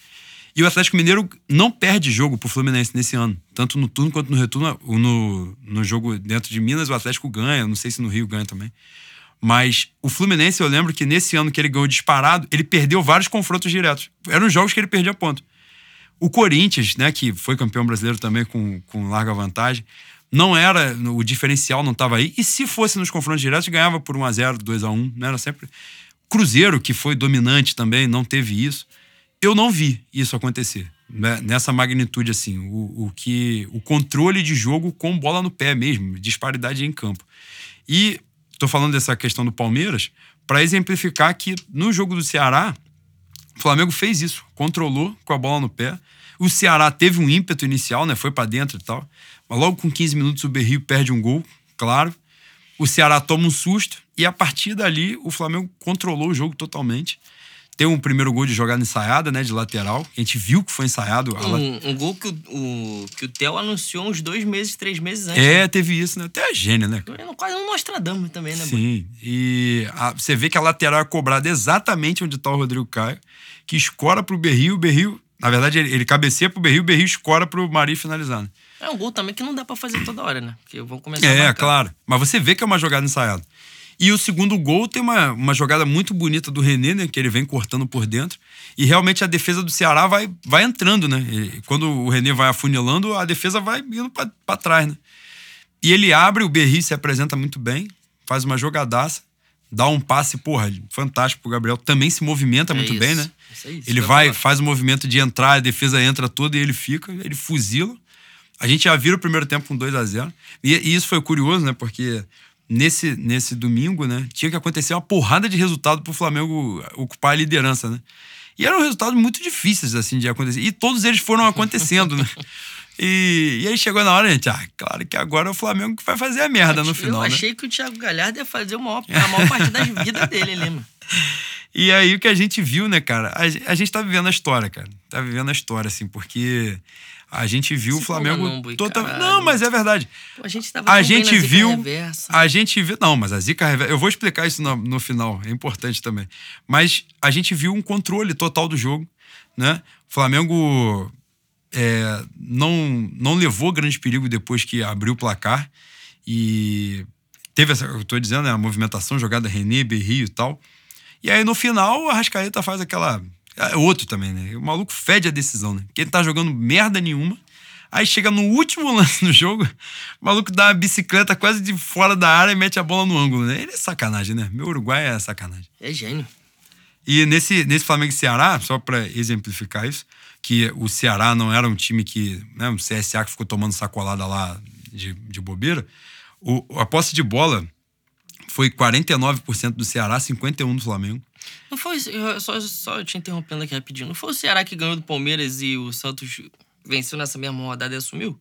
E o Atlético Mineiro não perde jogo pro Fluminense nesse ano. Tanto no turno quanto no retorno. No, no jogo dentro de Minas, o Atlético ganha. Não sei se no Rio ganha também. Mas o Fluminense, eu lembro que nesse ano que ele ganhou disparado, ele perdeu vários confrontos diretos. Eram jogos que ele perdia ponto. O Corinthians, né, que foi campeão brasileiro também com, com larga vantagem, não era, o diferencial não estava aí. E se fosse nos confrontos diretos, ganhava por 1x0, 2x1, não era sempre. Cruzeiro, que foi dominante também, não teve isso. Eu não vi isso acontecer né? nessa magnitude assim, o, o que o controle de jogo com bola no pé mesmo, disparidade em campo. E estou falando dessa questão do Palmeiras para exemplificar que no jogo do Ceará, o Flamengo fez isso, controlou com a bola no pé. O Ceará teve um ímpeto inicial, né? Foi para dentro e tal. Mas logo com 15 minutos o Berrio perde um gol, claro. O Ceará toma um susto e a partir dali o Flamengo controlou o jogo totalmente. Tem um primeiro gol de jogada ensaiada, né? De lateral. A gente viu que foi ensaiado. Um, um gol que o, o, que o Theo anunciou uns dois meses, três meses antes. É, né? teve isso, né? Até a gênia, né? Quase um Nostradamus também, né? Sim. E a, você vê que a lateral é cobrada exatamente onde tá o Rodrigo Caio, que escora pro Berrio, o Berrio. Na verdade, ele, ele cabeceia pro Berrio, o Berrio escora pro Mari finalizar. Né? É um gol também que não dá para fazer toda hora, né? Porque vão começar É, claro. Mas você vê que é uma jogada ensaiada. E o segundo gol tem uma, uma jogada muito bonita do René, né? Que ele vem cortando por dentro. E realmente a defesa do Ceará vai, vai entrando, né? E quando o René vai afunilando, a defesa vai indo para trás, né? E ele abre, o Berri se apresenta muito bem, faz uma jogadaça, dá um passe, porra, fantástico pro Gabriel. Também se movimenta é muito isso, bem, né? Isso aí, isso ele vai, faz o movimento de entrar, a defesa entra toda e ele fica, ele fuzila. A gente já vira o primeiro tempo com 2 a 0 e, e isso foi curioso, né? Porque nesse, nesse domingo, né, tinha que acontecer uma porrada de resultado para o Flamengo ocupar a liderança, né? E eram resultados muito difíceis, assim, de acontecer. E todos eles foram acontecendo, né? *laughs* E, e aí chegou na hora, gente, ah, claro que agora é o Flamengo que vai fazer a merda no final, Eu né? achei que o Thiago Galhardo ia fazer a maior, a maior parte da vida dele ali, mano. *laughs* E aí o que a gente viu, né, cara? A, a gente tá vivendo a história, cara. Tá vivendo a história, assim, porque a gente viu Se o Flamengo não, totalmente. Não, mas é verdade. a gente tava a gente viu. Reversa. A gente viu. Não, mas a zica reversa. Eu vou explicar isso no, no, final, é importante também. Mas a gente viu um controle total do jogo, né? O Flamengo é, não, não levou grande perigo depois que abriu o placar. E teve essa, eu tô dizendo, né, a movimentação, jogada René, Berrio e tal. E aí no final, a Rascaeta faz aquela é outro também, né? O maluco fede a decisão, né? Porque ele tá jogando merda nenhuma. Aí chega no último *laughs* lance do jogo, o maluco dá uma bicicleta quase de fora da área e mete a bola no ângulo, né? Ele é sacanagem, né? Meu Uruguai é sacanagem. É gênio. E nesse, nesse Flamengo e Ceará, só para exemplificar isso, que o Ceará não era um time que. Né, um CSA que ficou tomando sacolada lá de, de bobeira. O, a posse de bola foi 49% do Ceará, 51% do Flamengo. Não foi. Só, só te interrompendo aqui rapidinho. Não foi o Ceará que ganhou do Palmeiras e o Santos venceu nessa mesma rodada e assumiu?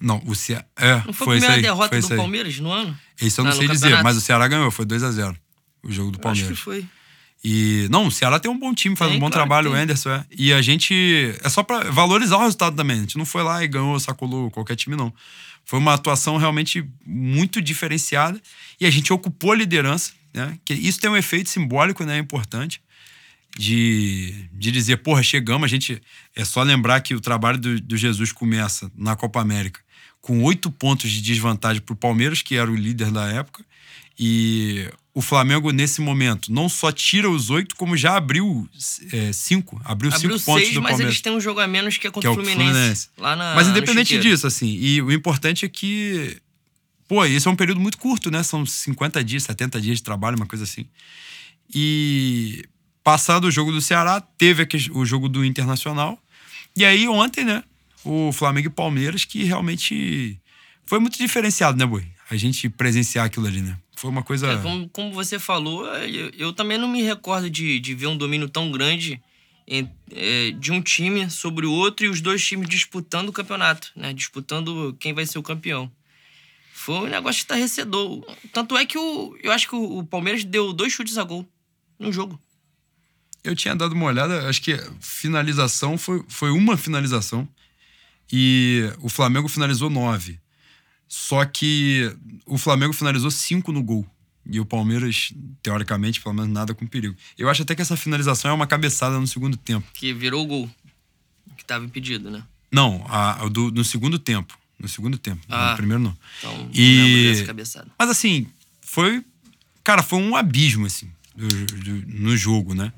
Não, o Ceará. É, não foi, foi a primeira aí, derrota do Palmeiras no ano? Isso eu não, não sei dizer, mas o Ceará ganhou, foi 2 a 0 o jogo do Palmeiras. Acho que foi. E não, o Ceará tem um bom time, faz tem, um bom claro trabalho, o Anderson é. E a gente é só para valorizar o resultado também. A gente não foi lá e ganhou, sacolou qualquer time não. Foi uma atuação realmente muito diferenciada e a gente ocupou a liderança né? Que isso tem um efeito simbólico, né? Importante. De, de dizer, porra, chegamos, a gente. É só lembrar que o trabalho do, do Jesus começa na Copa América com oito pontos de desvantagem para o Palmeiras, que era o líder da época. E o Flamengo, nesse momento, não só tira os oito, como já abriu é, cinco. Abriu, abriu cinco seis, pontos do mas Palmeiras. eles têm um jogo a menos que é contra que é o Fluminense. Fluminense. Lá na, mas independente disso, assim, e o importante é que Pô, isso é um período muito curto, né? São 50 dias, 70 dias de trabalho, uma coisa assim. E passado o jogo do Ceará, teve o jogo do Internacional. E aí ontem, né? O Flamengo e Palmeiras, que realmente foi muito diferenciado, né, Boi? A gente presenciar aquilo ali, né? Foi uma coisa. É, como, como, você falou, eu, eu, também não me recordo de, de ver um domínio tão grande em, é, de um time sobre o outro e os dois times disputando o campeonato, né? Disputando quem vai ser o campeão. Foi um negócio estarrecedor. Tanto é que o, eu acho que o Palmeiras deu dois chutes a gol no jogo. Eu tinha dado uma olhada, acho que finalização foi, foi uma finalização e o Flamengo finalizou nove. Só que o Flamengo finalizou cinco no gol. E o Palmeiras, teoricamente, pelo menos nada com perigo. Eu acho até que essa finalização é uma cabeçada no segundo tempo. Que virou o gol. Que estava impedido, né? Não, a, a do, no segundo tempo. No segundo tempo. Ah, no primeiro não. Então, e... não cabeçada. Mas assim, foi. Cara, foi um abismo, assim, do, do, no jogo, né?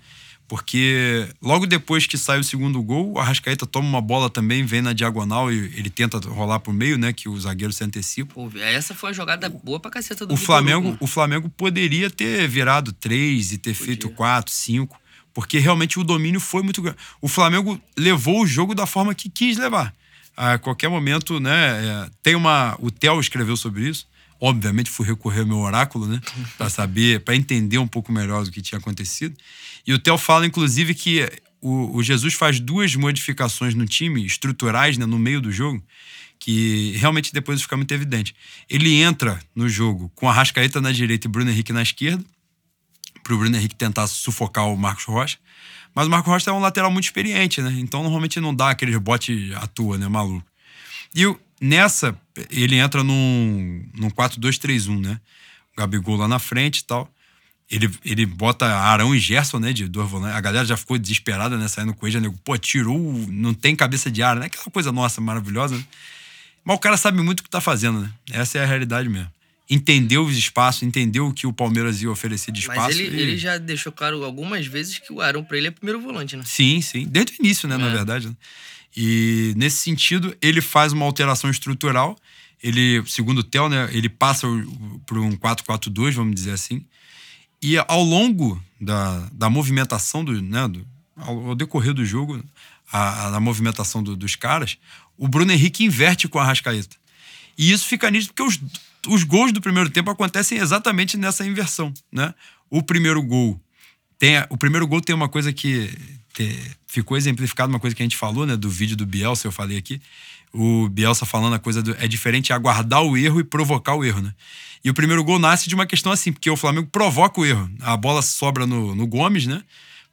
Porque logo depois que sai o segundo gol, o Arrascaeta toma uma bola também, vem na diagonal e ele tenta rolar pro meio, né? Que o zagueiro se antecipa. Pô, essa foi uma jogada boa pra caceta do o Flamengo, Hugo. o Flamengo poderia ter virado três e ter feito quatro, cinco, porque realmente o domínio foi muito grande. O Flamengo levou o jogo da forma que quis levar. A qualquer momento, né? é, tem uma. O Theo escreveu sobre isso. Obviamente fui recorrer ao meu oráculo, né? Para *laughs* saber, para entender um pouco melhor do que tinha acontecido. E o Theo fala, inclusive, que o, o Jesus faz duas modificações no time, estruturais, né, no meio do jogo, que realmente depois fica muito evidente. Ele entra no jogo com a Rascaeta na direita e Bruno Henrique na esquerda, para o Bruno Henrique tentar sufocar o Marcos Rocha. Mas o Marcos Rocha é um lateral muito experiente, né? Então normalmente não dá aquele rebote à toa, né? Maluco. E nessa, ele entra num, num 4-2-3-1, né? O Gabigol lá na frente e tal. Ele, ele bota Arão e Gerson, né? De dois volantes. A galera já ficou desesperada, né? Saindo com ele, nego, pô, tirou, não tem cabeça de área, né? Aquela coisa nossa, maravilhosa, né? Mas o cara sabe muito o que tá fazendo, né? Essa é a realidade mesmo. Entendeu os espaços, entendeu o que o Palmeiras ia oferecer de espaço. Mas ele, e- ele já deixou claro algumas vezes que o Arão pra ele é primeiro volante, né? Sim, sim. Desde o início, né, na É. verdade. né? E nesse sentido, ele faz uma alteração estrutural. Ele, segundo o Theo, né, ele passa para um 4-4-2, vamos dizer assim. E ao longo da, da movimentação, do, né, do, ao, ao decorrer do jogo, a, a, movimentação do- dos caras, o Bruno Henrique inverte com a Rascaeta. E isso fica nítido porque os, os gols do primeiro tempo acontecem exatamente nessa inversão, né? O primeiro gol tem o primeiro gol tem uma coisa que te- ficou exemplificado uma coisa que a gente falou, né, do vídeo do Bielsa, eu falei aqui. O Bielsa falando a coisa do, é diferente aguardar o erro e provocar o erro, né? E o primeiro gol nasce de uma questão assim, porque o Flamengo provoca o erro. A bola sobra no, no Gomes, né?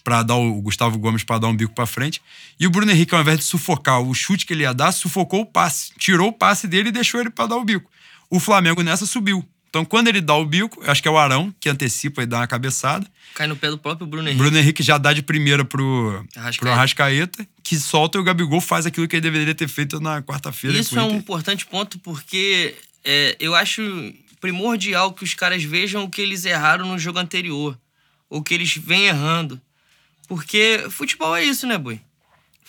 Pra dar o, o Gustavo Gomes para dar um bico para frente. E o Bruno Henrique, ao invés de sufocar o chute que ele ia dar, sufocou o passe. Tirou o passe dele e deixou ele para dar o bico. O Flamengo nessa subiu. Então, quando ele dá o bico, acho que é o Arão que antecipa e dá uma cabeçada. Cai no pé do próprio Bruno Henrique. Bruno Henrique já dá de primeira pro Arrascaeta. pro Arrascaeta, que solta e o Gabigol faz aquilo que ele deveria ter feito na quarta-feira. Isso é um importante ponto porque é, eu acho primordial que os caras vejam o que eles erraram no jogo anterior. Ou que eles vêm errando. Porque futebol é isso, né, Boi?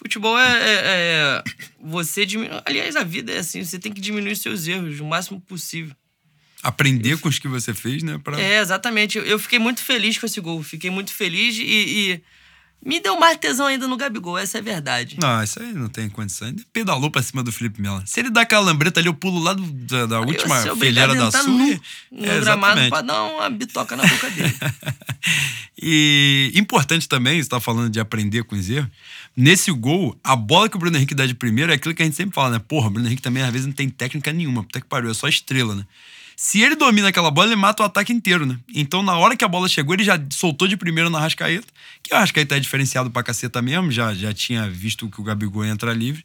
Futebol é, é- é você diminuir. Aliás, a vida é assim, você tem que diminuir seus erros o máximo possível. Aprender com os que você fez, né? Pra... É, exatamente. Eu- Eu fiquei muito feliz com esse gol. Fiquei muito feliz e, e me deu mais tesão ainda no Gabigol, essa é a verdade. Não, isso aí não tem condição. Ele pedalou pra cima do Felipe Melo. Se ele dá aquela lambreta ali, eu pulo lá do- da, da última obrigado fileira da entrar Sul. e- no É, gramado pra dar uma bitoca na boca dele. *laughs* E importante também, você tá falando de aprender com os erros. Nesse gol, a bola que o Bruno Henrique dá de primeiro é aquilo que a gente sempre fala, né? Porra, o Bruno Henrique também às vezes não tem técnica nenhuma. Puta que pariu, é só estrela, né? Se ele domina aquela bola, ele mata o ataque inteiro, né? Então, na hora que a bola chegou, ele já soltou de primeiro na Rascaeta, que o Rascaeta é diferenciado pra caceta mesmo, já, já tinha visto que o Gabigol entra livre,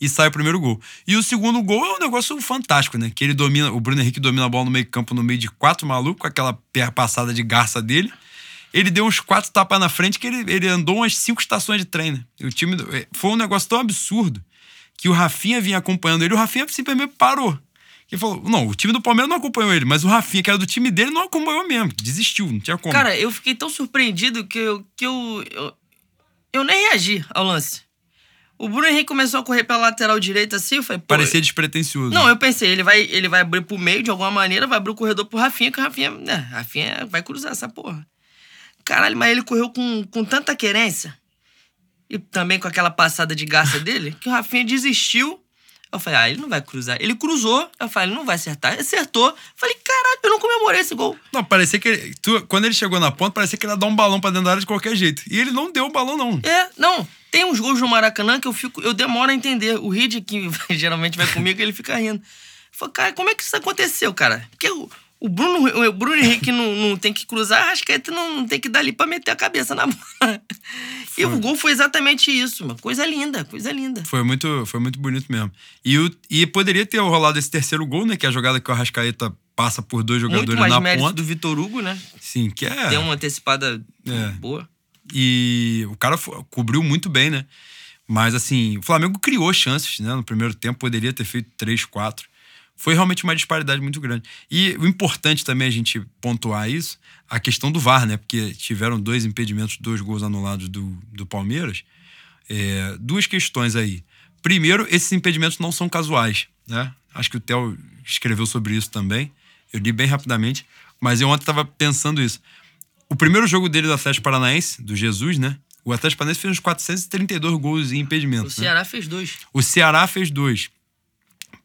e sai o primeiro gol. E o segundo gol é um negócio fantástico, né? Que ele domina, o Bruno Henrique domina a bola no meio campo, no meio de quatro malucos, com aquela per- passada de garça dele. Ele deu uns quatro tapas na frente que ele, ele andou umas cinco estações de trem, né? E o time. eh, Foi um negócio tão absurdo que o Rafinha vinha acompanhando ele, o Rafinha simplesmente parou. Ele falou: não, o time do Palmeiras não acompanhou ele, mas o Rafinha, que era do time dele, não acompanhou mesmo. Desistiu, não tinha como. Cara, eu fiquei tão surpreendido que eu, que eu, eu, eu nem reagi ao lance. O Bruno Henrique começou a correr pela lateral direita assim, eu falei. Parecia despretensioso. Não, eu pensei, ele vai, ele vai abrir pro meio de alguma maneira, vai abrir o corredor pro Rafinha, que o Rafinha, né, Rafinha vai cruzar essa porra. Caralho, mas ele correu com, com tanta querência e também com aquela passada de garça dele, que o Rafinha desistiu. Eu falei, ah, ele não vai cruzar. Ele cruzou, eu falei, ele não vai acertar. Ele acertou. Falei, caralho, eu não comemorei esse gol. Não, parecia que. Ele, tu- quando ele chegou na ponta, parecia que ele ia dar um balão pra dentro da área de qualquer jeito. E ele não deu o balão, não. É, não. Tem uns gols no Maracanã que eu fico, eu demoro a entender. O Reed, que *laughs* geralmente vai comigo, ele fica rindo. Falei, cara, como é que isso aconteceu, cara? Porque o, o Bruno, o Bruno Henrique não, não tem que cruzar, acho que não, não tem que dar ali pra meter a cabeça na *laughs* bola. E o gol foi exatamente isso, mano. Coisa linda, coisa linda. Foi muito, foi muito bonito mesmo. E, o, e poderia ter rolado esse terceiro gol, né? Que é a jogada que o Arrascaeta passa por dois Muito jogadores mais na mérito ponta. do Vitor Hugo, né? Sim, que é. Deu uma antecipada É. boa. E o cara cobriu muito bem, né? Mas assim, o Flamengo criou chances, né? No primeiro tempo poderia ter feito três, quatro. Foi realmente uma disparidade muito grande. E o importante também a gente pontuar isso, a questão do VAR, né? Porque tiveram dois impedimentos, dois gols anulados do, do Palmeiras. É, duas questões aí. Primeiro, esses impedimentos não são casuais, né? Acho que o Theo escreveu sobre isso também. Eu li bem rapidamente, mas eu ontem estava pensando isso. O primeiro jogo dele do Atlético Paranaense, do Jesus, né? O Atlético Paranaense fez uns 432 gols em impedimentos. O Ceará né? fez dois. O Ceará fez dois.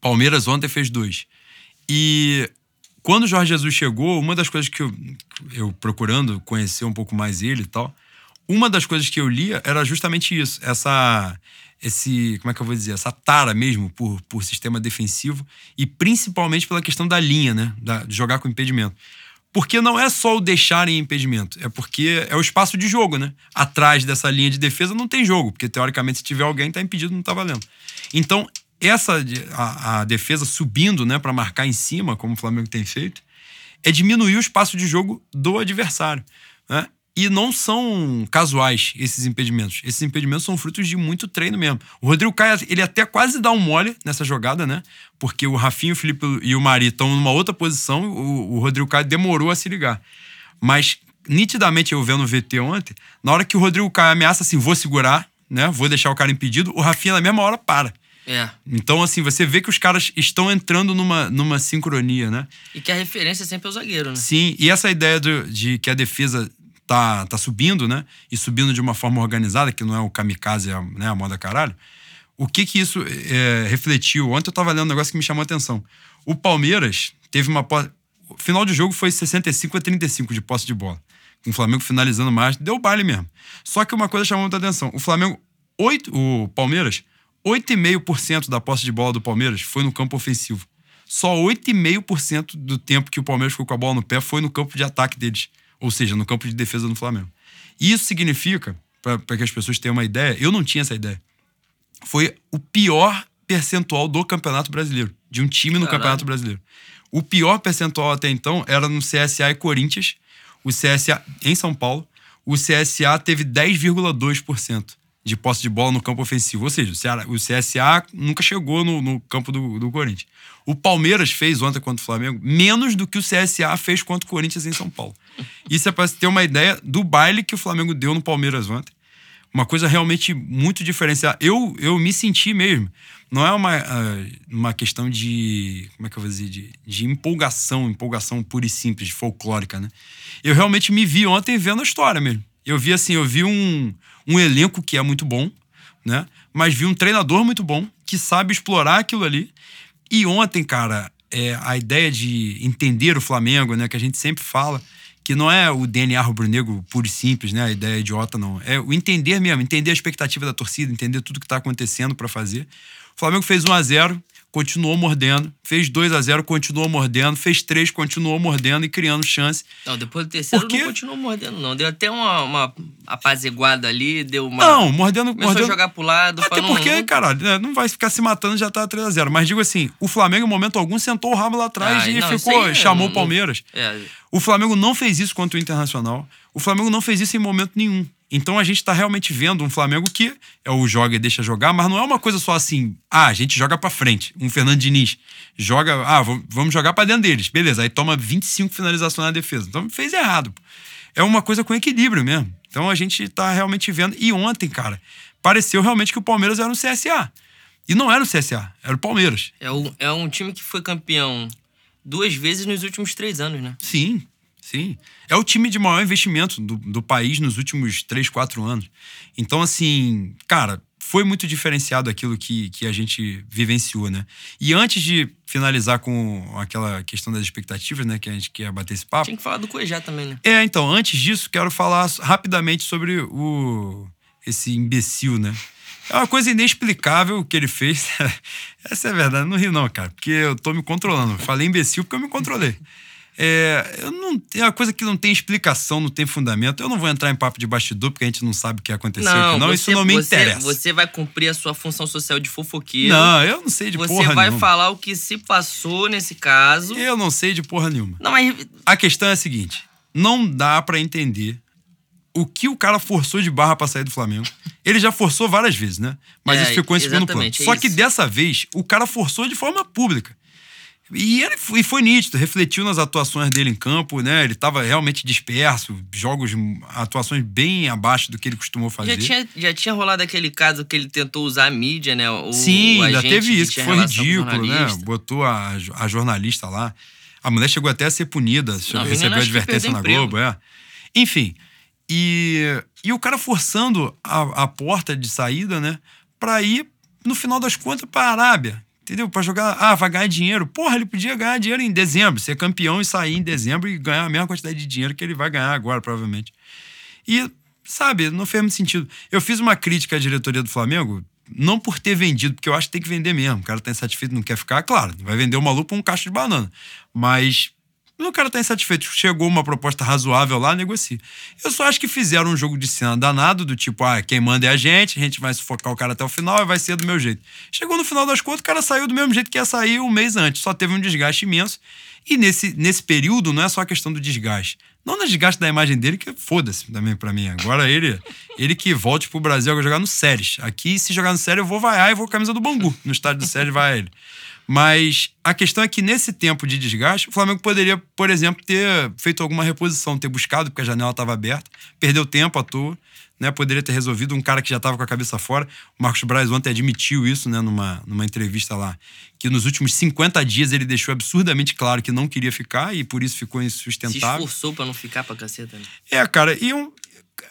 Palmeiras ontem fez dois. E quando o Jorge Jesus chegou, uma das coisas que eu, eu procurando conhecer um pouco mais ele e tal, uma das coisas que eu lia era justamente isso, essa esse, como é que eu vou dizer, essa tara mesmo por, por sistema defensivo e principalmente pela questão da linha, né, da, de jogar com impedimento. Porque não é só o deixar em impedimento, é porque é o espaço de jogo, né? Atrás dessa linha de defesa não tem jogo, porque teoricamente se tiver alguém tá impedido, não tá valendo. Então, essa a, a defesa subindo, né, para marcar em cima, como o Flamengo tem feito, é diminuir o espaço de jogo do adversário, né? E não são casuais esses impedimentos. Esses impedimentos são frutos de muito treino mesmo. O Rodrigo Caio, ele até quase dá um mole nessa jogada, né? Porque o Rafinho, o Felipe e o Mari estão numa outra posição, o, o Rodrigo Caio demorou a se ligar. Mas, nitidamente, eu vendo o VT ontem, na hora que o Rodrigo Caio ameaça assim, vou segurar, né? Vou deixar o cara impedido, o Rafinha na mesma hora para. É. Então, assim, você vê que os caras estão entrando numa, numa sincronia, né? E que a referência é sempre é o zagueiro, né? Sim, e essa ideia de, de que a defesa tá, tá subindo, né? E subindo de uma forma organizada, que não é o kamikaze, a, né, a moda caralho. O que que isso é, refletiu? Ontem eu tava lendo um negócio que me chamou a atenção. O Palmeiras teve uma. O final de jogo foi 65 a 35 de posse de bola. Com o Flamengo finalizando mais, deu baile mesmo. Só que uma coisa chamou muita atenção. O Flamengo, 8, o Palmeiras, 8,5% da posse de bola do Palmeiras foi no campo ofensivo. Só 8,5% do tempo que o Palmeiras ficou com a bola no pé foi no campo de ataque deles. Ou seja, no campo de defesa do Flamengo. Isso significa, para que as pessoas tenham uma ideia, eu não tinha essa ideia. Foi o pior percentual do Campeonato Brasileiro, de um time no Caralho. Campeonato Brasileiro. O pior percentual até então era no CSA e Corinthians, o CSA em São Paulo. O CSA teve 10,2% de posse de bola no campo ofensivo. Ou seja, o, CSA nunca chegou no, no campo do, do, Corinthians. O Palmeiras fez ontem contra o Flamengo menos do que o CSA fez contra o Corinthians em São Paulo. *laughs* Isso é para ter uma ideia do baile que o Flamengo deu no Palmeiras ontem. Uma coisa realmente muito diferenciada. Eu, eu me senti mesmo. Não é uma, ah, uma questão de. Como é que eu vou dizer? De, de empolgação, empolgação pura e simples, folclórica, né? Eu realmente me vi ontem vendo a história mesmo. Eu vi assim, eu vi um, um elenco que é muito bom, né? Mas vi um treinador muito bom que sabe explorar aquilo ali. E ontem, cara, é, a ideia de entender o Flamengo, né? Que a gente sempre fala, que não é o DNA rubro-negro puro e simples, né? A ideia idiota, não. É o entender mesmo, entender a expectativa da torcida, entender tudo que está acontecendo para fazer. O Flamengo fez 1 a 0 continuou mordendo. Fez 2 a 0 continuou mordendo. Fez 3, continuou mordendo e criando chance. Não, depois do terceiro Porque... não continuou mordendo, não. Deu até uma, uma apaziguada ali, deu uma. Não, mordendo. Começou mordendo... a jogar pro lado. Até porque, caralho, né, não vai ficar se matando, já tá 3 a 0 Mas digo assim, o Flamengo, em momento algum, sentou o rabo lá atrás ah, e não, ficou, é, chamou o Palmeiras. É. O Flamengo não fez isso contra o Internacional. O Flamengo não fez isso em momento nenhum. Então a gente está realmente vendo um Flamengo que é o joga e deixa jogar, mas não é uma coisa só assim, ah, a gente joga para frente. Um Fernando Diniz joga, ah, vamos jogar para dentro deles. Beleza, aí toma 25 finalizações na defesa. Então fez errado. É uma coisa com equilíbrio mesmo. Então a gente está realmente vendo. E ontem, cara, pareceu realmente que o Palmeiras era um CSA. E não era o CSA, era o Palmeiras. É, o, é um time que foi campeão duas vezes nos últimos três anos, né? Sim, Sim. É o time de maior investimento do, do país nos últimos 3, 4 anos. Então, assim, cara, foi muito diferenciado aquilo que, que a gente vivenciou, né? E antes de finalizar com aquela questão das expectativas, né? Que a gente quer bater esse papo. Tinha que falar do Cuejá também, né? É, então, antes disso, quero falar rapidamente sobre o esse imbecil, né? É uma coisa inexplicável o que ele fez. *laughs* Essa é a verdade, não ri não, cara, porque eu tô me controlando. Falei imbecil porque eu me controlei. É, eu não, é uma coisa que não tem explicação, não tem fundamento. Eu não vou entrar em papo de bastidor, porque a gente não sabe o que aconteceu não. Não, você, isso não me você, interessa. Você vai cumprir a sua função social de fofoqueiro. Não, eu não sei de você porra nenhuma. Você vai falar o que se passou nesse caso. Eu não sei de porra nenhuma. Não, mas... A questão é a seguinte: não dá para entender o que o cara forçou de barra pra sair do Flamengo. Ele já forçou várias vezes, né? Mas é, isso ficou em segundo plano. É Só que dessa vez, o cara forçou de forma pública. E ele foi, foi nítido, refletiu nas atuações dele em campo, né? Ele estava realmente disperso, jogos, atuações bem abaixo do que ele costumou fazer. Já tinha, já tinha rolado aquele caso que ele tentou usar a mídia, né? O, Sim, o ainda teve isso, que foi ridículo, né? Botou a, a jornalista lá. A mulher chegou até a ser punida, Não, a recebeu advertência na emprego. Globo, é. Enfim, e, e o cara forçando a, a porta de saída, né? Pra ir, no final das contas, pra Arábia. Entendeu? Pra jogar. Ah, vai ganhar dinheiro. Porra, ele podia ganhar dinheiro em dezembro, ser campeão e sair em dezembro e ganhar a mesma quantidade de dinheiro que ele vai ganhar agora, provavelmente. E, sabe, não fez muito sentido. Eu fiz uma crítica à diretoria do Flamengo, não por ter vendido, porque eu acho que tem que vender mesmo. O cara tá insatisfeito, não quer ficar, claro, vai vender o maluco um cacho de banana. Mas o cara tá insatisfeito. Chegou uma proposta razoável lá, negocia. Eu só acho que fizeram um jogo de cena danado, do tipo, ah, quem manda é a gente, a gente vai sufocar o cara até o final e vai ser do meu jeito. Chegou no final das contas, o cara saiu do mesmo jeito que ia sair um mês antes. Só teve um desgaste imenso. E nesse, nesse período, não é só a questão do desgaste. Não no desgaste da imagem dele, que foda-se também pra mim. Agora ele, ele que volte pro Brasil agora jogar no Séries. Aqui, se jogar no Séries, eu vou vaiar e vou camisa do Bangu. No estádio do Séries vai ele. Mas a questão é que nesse tempo de desgaste, o Flamengo poderia, por exemplo, ter feito alguma reposição, ter buscado, porque a janela estava aberta, perdeu tempo à toa, né? Poderia ter resolvido um cara que já estava com a cabeça fora. O Marcos Braz ontem admitiu isso, né, numa, numa entrevista lá, que nos últimos 50 dias ele deixou absurdamente claro que não queria ficar e por isso ficou Se insustentável. esforçou pra não ficar pra caceta, né? É, cara, e eu,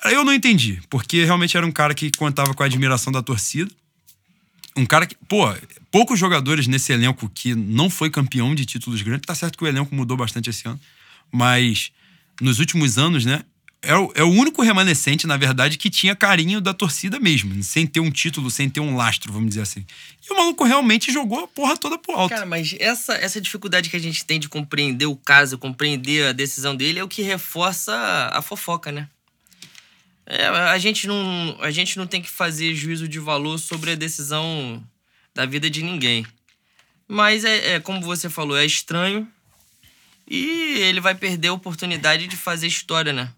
eu não entendi, porque realmente era um cara que contava com a admiração da torcida. Um cara que, pô, poucos jogadores nesse elenco que não foi campeão de títulos grandes. Tá certo que o elenco mudou bastante esse ano, mas nos últimos anos, né? É o, é o único remanescente, na verdade, que tinha carinho da torcida mesmo, sem ter um título, sem ter um lastro, vamos dizer assim. E o maluco realmente jogou a porra toda pro alto. Cara, mas essa, essa dificuldade que a gente tem de compreender o caso, compreender a decisão dele, é o que reforça a fofoca, né? É, a, gente não, a gente não tem que fazer juízo de valor sobre a decisão da vida de ninguém. Mas é, é como você falou, é estranho. E ele vai perder a oportunidade de fazer história, né?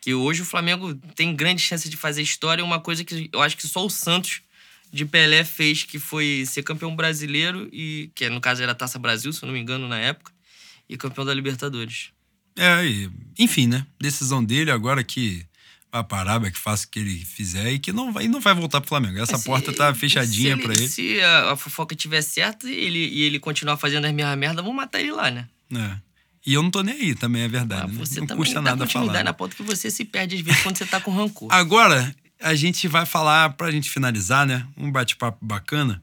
Que hoje o Flamengo tem grande chance de fazer história, uma coisa que eu acho que só o Santos de Pelé fez, que foi ser campeão brasileiro, e que no caso era Taça Brasil, se eu não me engano, na época, e campeão da Libertadores. É, enfim, né? Decisão dele agora que vai pra Arábia, que faça o que ele fizer e que não vai, e não vai voltar pro Flamengo. Essa Mas se- porta tá fechadinha pra ele. Se a, a fofoca tiver certa e ele, e ele continuar fazendo as mesmas merda, vão matar ele lá, né? É. E eu não tô nem aí, também é verdade. Ah, né? você não também custa nada falar. na pauta que você se perde às vezes quando você tá com rancor. *laughs* Agora, a gente vai falar, pra gente finalizar, né? Um bate-papo bacana.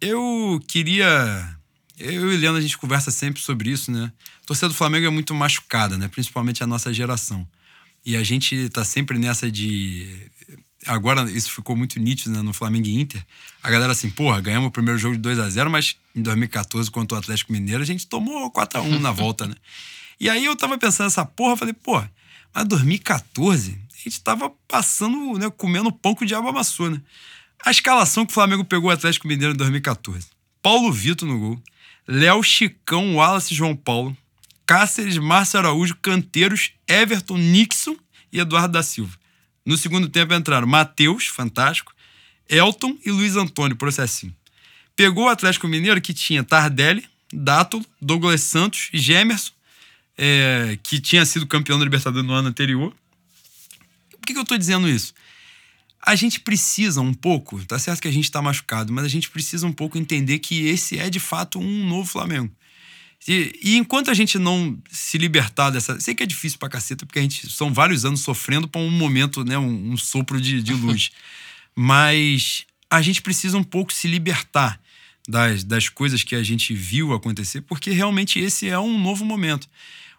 Eu queria. Eu e o Leandro, a gente conversa sempre sobre isso, né? A torcida do Flamengo é muito machucada, né? Principalmente a nossa geração. E a gente tá sempre nessa de. Agora, isso ficou muito nítido né, no Flamengo e Inter. A galera assim, porra, ganhamos o primeiro jogo de 2 a 0 mas em 2014, contra o Atlético Mineiro, a gente tomou 4 a 1 na volta, né? E aí eu tava pensando nessa porra, falei, porra, mas 2014, a gente tava passando, né, comendo pão que o diabo amassou, né? A escalação que o Flamengo pegou o Atlético Mineiro em 2014. Paulo Vitor no gol. Léo Chicão, Wallace João Paulo. Cáceres, Márcio Araújo, Canteiros, Everton, Nixon e Eduardo da Silva. No segundo tempo entraram Matheus, fantástico, Elton e Luiz Antônio, processinho. Pegou o Atlético Mineiro que tinha Tardelli, Dátulo, Douglas Santos, Gemerson, é, que tinha sido campeão da Libertadores no ano anterior. Por que, que eu tô dizendo isso? A gente precisa um pouco, tá certo que a gente tá machucado, mas a gente precisa um pouco entender que esse é de fato um novo Flamengo. E, e enquanto a gente não se libertar dessa. Sei que é difícil pra caceta, porque a gente são vários anos sofrendo pra um momento, né? Um, um sopro de, de luz. *laughs* Mas a gente precisa um pouco se libertar das, das coisas que a gente viu acontecer, porque realmente esse é um novo momento.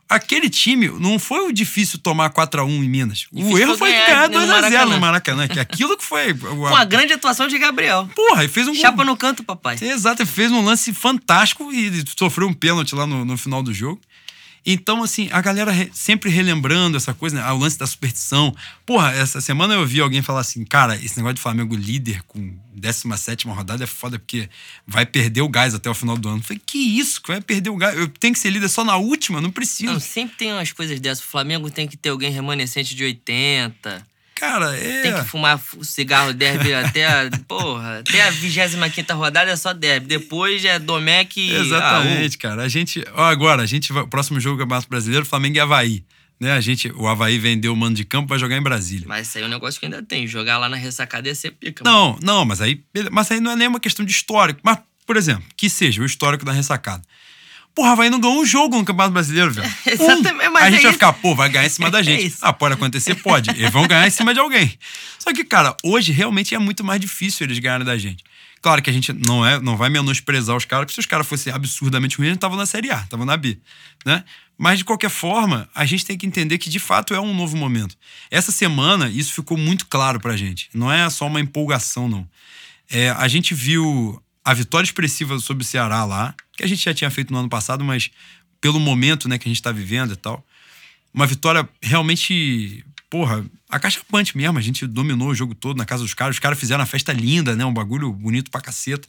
Aquele time não foi o difícil tomar 4x1 em Minas. O Difícil erro foi ganhar ganhar no 2x0 no Maracanã. Que aquilo que foi. Com *laughs* a grande atuação de Gabriel. Porra, e fez um. Chapa no canto, papai. Exato, ele fez um lance fantástico e sofreu um pênalti lá no, no final do jogo. Então, assim, a galera re- sempre relembrando essa coisa, né? Ah, o lance da superstição. Porra, essa semana eu vi alguém falar assim, cara, esse negócio de Flamengo líder com 17 rodada é foda, porque vai perder o gás até o final do ano. Eu falei, que isso? Que vai perder o gás? Eu tenho que ser líder só na última? Não preciso. Não, sempre tem umas coisas dessas. O Flamengo tem que ter alguém remanescente de 80. Cara, é. Tem que fumar cigarro derby até a, *laughs* porra, até a 25 rodada é só derby. Depois é Domec e. Exatamente, cara. A gente. Ó, agora, a gente vai. O próximo jogo do Campeonato Brasileiro, Flamengo e Havaí. Né? A gente, o Havaí vendeu o mando de campo vai jogar em Brasília. Mas isso aí é um negócio que ainda tem. Jogar lá na ressacada ia ser pica. Não, mano. não, mas aí, mas aí não é nem uma questão de histórico. Mas, por exemplo, que seja o histórico da ressacada. Porra, Havaí não ganhou um jogo no Campeonato Brasileiro, velho. *laughs* Exatamente, um. mas A gente é vai isso. ficar, pô, vai ganhar em cima *laughs* da É gente. isso. ah, pode acontecer? Pode. Eles vão ganhar em cima de alguém. Só que, cara, hoje realmente é muito mais difícil eles ganharem da gente. Claro que a gente não, é, não vai menosprezar os caras, porque se os caras fossem absurdamente ruins, eles estavam na Série A, estavam na B, né? Mas, de qualquer forma, a gente tem que entender que, de fato, é um novo momento. Essa semana, isso ficou muito claro pra gente. Não é só uma empolgação, não. É, a gente viu a vitória expressiva sobre o Ceará lá, que a gente já tinha feito no ano passado, mas pelo momento né, que a gente está vivendo e tal. Uma vitória realmente, porra, acachapante mesmo. A gente dominou o jogo todo na casa dos caras. Os caras fizeram uma festa linda, né? Um bagulho bonito pra caceta.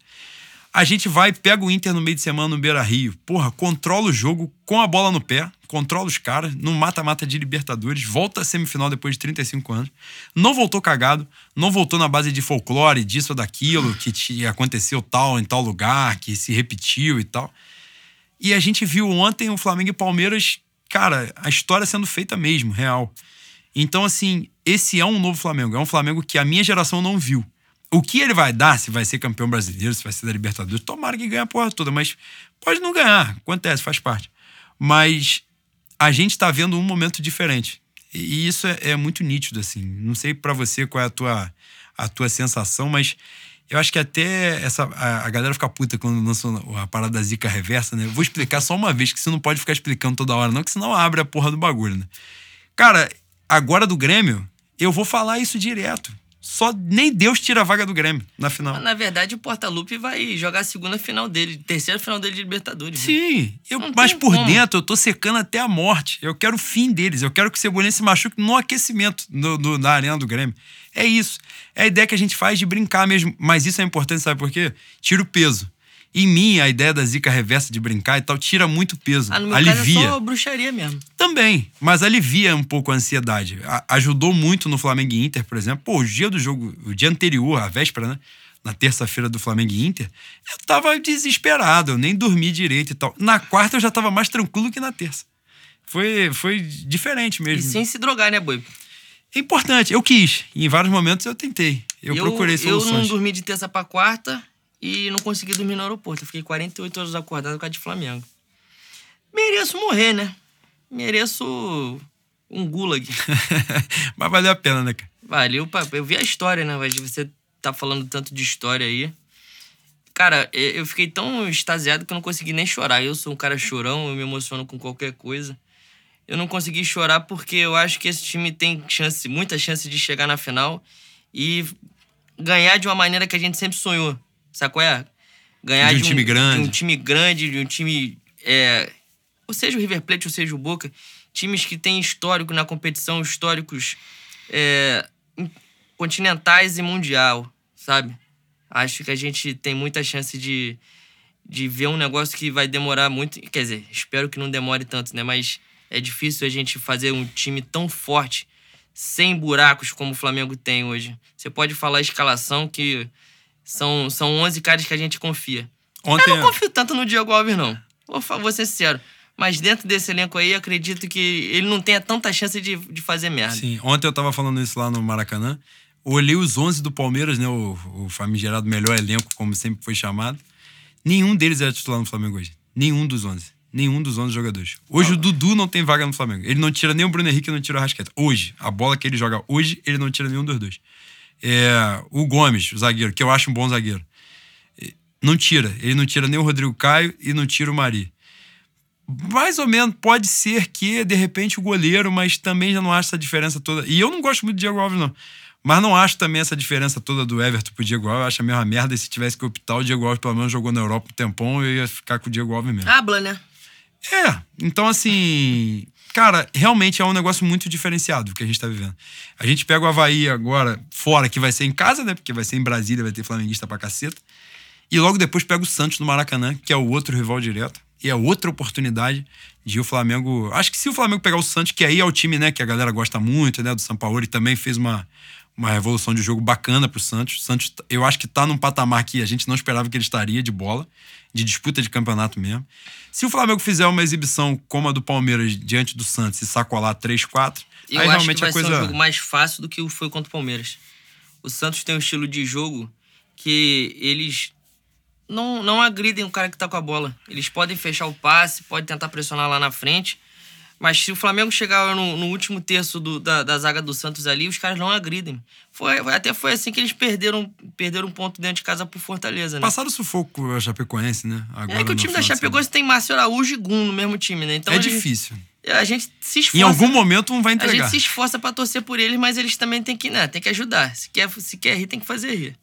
A gente vai, pega o Inter no meio de semana no Beira Rio. Porra, controla o jogo com a bola no pé, controla os caras, no mata-mata de Libertadores, volta à semifinal depois de 35 anos. Não voltou cagado, não voltou na base de folclore, disso ou daquilo, que te- aconteceu tal em tal lugar, que se repetiu e tal. E a gente viu ontem o Flamengo e Palmeiras, cara, a história sendo feita mesmo, real. Então, assim, esse é um novo Flamengo. É um Flamengo que a minha geração não viu. O que ele vai dar, se vai ser campeão brasileiro, se vai ser da Libertadores, tomara que ganhe a porra toda, mas pode não ganhar, acontece, faz parte. Mas a gente tá vendo um momento diferente. E isso é, é muito nítido, assim. Não sei pra você qual é a tua, a tua sensação, mas eu acho que até essa, a, a galera fica puta quando lança a parada da zica reversa, né? Eu vou explicar só uma vez, que você não pode ficar explicando toda hora, não, que senão abre a porra do bagulho, né? Cara, agora do Grêmio, eu vou falar isso direto. Só nem Deus tira a vaga do Grêmio na final. Mas, na verdade, o Portalupe vai jogar a segunda final dele, terceira final dele de Libertadores. né? Sim, eu, mas por como. dentro eu tô secando até a morte. Eu quero o fim deles. Eu quero que o Cebolinha se machuque no aquecimento do, do- da arena do Grêmio. É isso. É a ideia que a gente faz de brincar mesmo. Mas isso é importante, sabe por quê? Tira o peso. Em mim, a ideia da zica reversa de brincar e tal tira muito peso. Ah, no meu alivia. caso é só bruxaria mesmo. Também, mas alivia um pouco a ansiedade. A- ajudou muito no Flamengo e Inter, por exemplo. Pô, o dia do jogo, o dia anterior, a véspera, né? Na terça-feira do Flamengo e Inter, eu tava desesperado, eu nem dormi direito e tal. Na quarta eu já tava mais tranquilo que na terça. Foi, foi diferente E mesmo. sem se drogar, né, boi? É importante, eu quis. Em vários momentos eu tentei. Eu, procurei Eu soluções. não dormi de terça pra quarta e não consegui dormir no aeroporto. Eu fiquei 48 horas acordado por causa de Flamengo. Mereço morrer, né? Mereço um gulag. *laughs* mas valeu a pena, né, cara? Valeu, pra- eu vi a história, né? Mas você tá falando tanto de história aí. Cara, eu fiquei tão extasiado que eu não consegui nem chorar. Eu sou um cara chorão, eu me emociono com qualquer coisa. Eu não consegui chorar porque eu acho que esse time tem chance, muita chance de chegar na final e ganhar de uma maneira que a gente sempre sonhou. Sabe qual é? Ganhar De um time grande. De um time grande, de um time. É, ou seja o River Plate, ou seja o Boca. Times que têm histórico na competição, históricos é, in- continentais e mundial, sabe? Acho que a gente tem muita chance de, de ver um negócio que vai demorar muito. Quer dizer, espero que não demore tanto, né? Mas é difícil a gente fazer um time tão forte, sem buracos como o Flamengo tem hoje. Você pode falar a escalação que são, são 11 caras que a gente confia. Ontem, Eu não confio tanto no Diego Alves, não. Vou, vou ser sincero. Mas dentro desse elenco aí, acredito que ele não tenha tanta chance de, de fazer merda. Sim, ontem eu tava falando isso lá no Maracanã. Olhei os 11 do Palmeiras, né? O, o famigerado melhor elenco, como sempre foi chamado. Nenhum deles era titular no Flamengo hoje. Nenhum dos 11. Nenhum dos 11 jogadores. Hoje o Dudu não tem vaga no Flamengo. Ele não tira nem o Bruno Henrique, não tira o Rasqueta. Hoje, a bola que ele joga hoje, ele não tira nenhum dos dois. É, o Gomes, o zagueiro, que eu acho um bom zagueiro. Não tira. Ele não tira nem o Rodrigo Caio e não tira o Mari mais ou menos pode ser que, de repente, o goleiro, mas também já não acho essa diferença toda. E eu não gosto muito do Diego Alves, não. Mas não acho também essa diferença toda do Everton pro Diego Alves. Eu acho a mesma merda. E se tivesse que optar, o Diego Alves pelo menos jogou na Europa um tempão, eu ia ficar com o Diego Alves mesmo. Habla, né? É, então assim, cara, realmente é um negócio muito diferenciado que a gente tá vivendo. A gente pega o Havaí agora, fora, que vai ser em casa, né? Porque vai ser em Brasília, vai ter flamenguista pra caceta. E logo depois pega o Santos no Maracanã, que é o outro rival direto. e é outra oportunidade de o Flamengo. Acho que se o Flamengo pegar o Santos, que aí é o time, né, que a galera gosta muito, né, do São Paulo, e também fez uma, uma revolução de jogo bacana pro Santos. O Santos, eu acho que tá num patamar que a gente não esperava que ele estaria de bola, de disputa de campeonato mesmo. Se o Flamengo fizer uma exibição como a do Palmeiras diante do Santos e sacolar 3-4, eu aí acho realmente que vai a coisa. ser um jogo mais fácil do que o foi contra o Palmeiras. O Santos tem um estilo de jogo que eles não, não agridem o cara que tá com a bola. Eles podem fechar o passe, podem tentar pressionar lá na frente. Mas se o Flamengo chegar no, no último terço do- da, da zaga do Santos ali, os caras não agridem. Foi, até foi assim que eles perderam, perderam um ponto dentro de casa pro Fortaleza, né? Passaram sufoco a Chapecoense, né? Agora é que o time da Chapecoense tem Márcio Araújo e Gum no mesmo time, né? Então. É a difícil. A gente se esforça. Em algum momento um vai A entregar. gente se esforça pra torcer por eles, mas eles também têm que, né, tem que ajudar. Se quer, se quer rir, tem que fazer rir.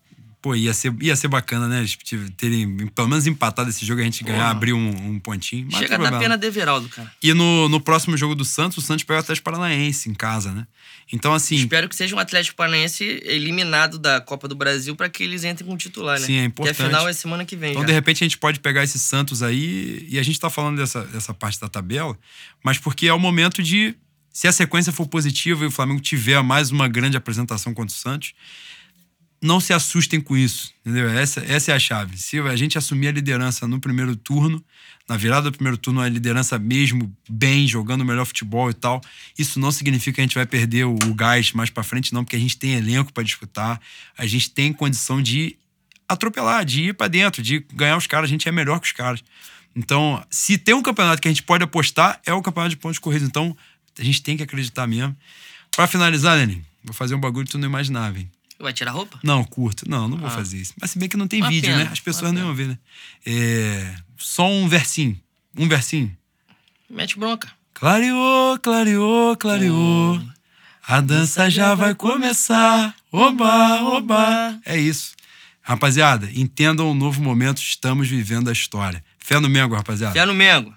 Pô, ia ser, ia ser bacana, né? Eles terem pelo menos empatado esse jogo, a gente ganhar, Porra. abrir um, um pontinho. Mas Chega da pena de Everaldo, cara. E no, no próximo jogo do Santos, o Santos pega o Atlético Paranaense em casa, né? Então, assim, Espero que seja um Atlético Paranaense eliminado da Copa do Brasil pra que eles entrem com o titular, né? Sim, é Que importante. a final é semana que vem então já. de repente a gente pode pegar esse Santos aí, e a gente tá falando dessa, dessa parte da tabela, mas porque é o momento de, se a sequência for positiva e o Flamengo tiver mais uma grande apresentação contra o Santos, não se assustem com isso, entendeu? Essa, essa é a chave. Se a gente assumir a liderança no primeiro turno, na virada do primeiro turno, a liderança mesmo bem, jogando o melhor futebol e tal, isso não significa que a gente vai perder o, o gás mais pra frente, não, porque a gente tem elenco para disputar, a gente tem condição de atropelar, de ir pra dentro, de ganhar os caras, a gente é melhor que os caras. Então, se tem um campeonato que a gente pode apostar, é o campeonato de pontos corridos. Então, a gente tem que acreditar mesmo. Pra finalizar, Lenin, vou fazer um bagulho que tu não imaginava, hein? Vai tirar a roupa? Não, curto. Não, não vou Ah. fazer isso. Mas se bem que não tem Uma vídeo, pena, né? As pessoas não iam ver, né? É... Só um versinho. Um versinho. Mete bronca. Clareou, clareou, clareou. A dança já vai começar. Oba, oba. É isso. Rapaziada, entendam o novo momento. Estamos vivendo a história. Fé no Mengo, rapaziada. Fé no Mengo.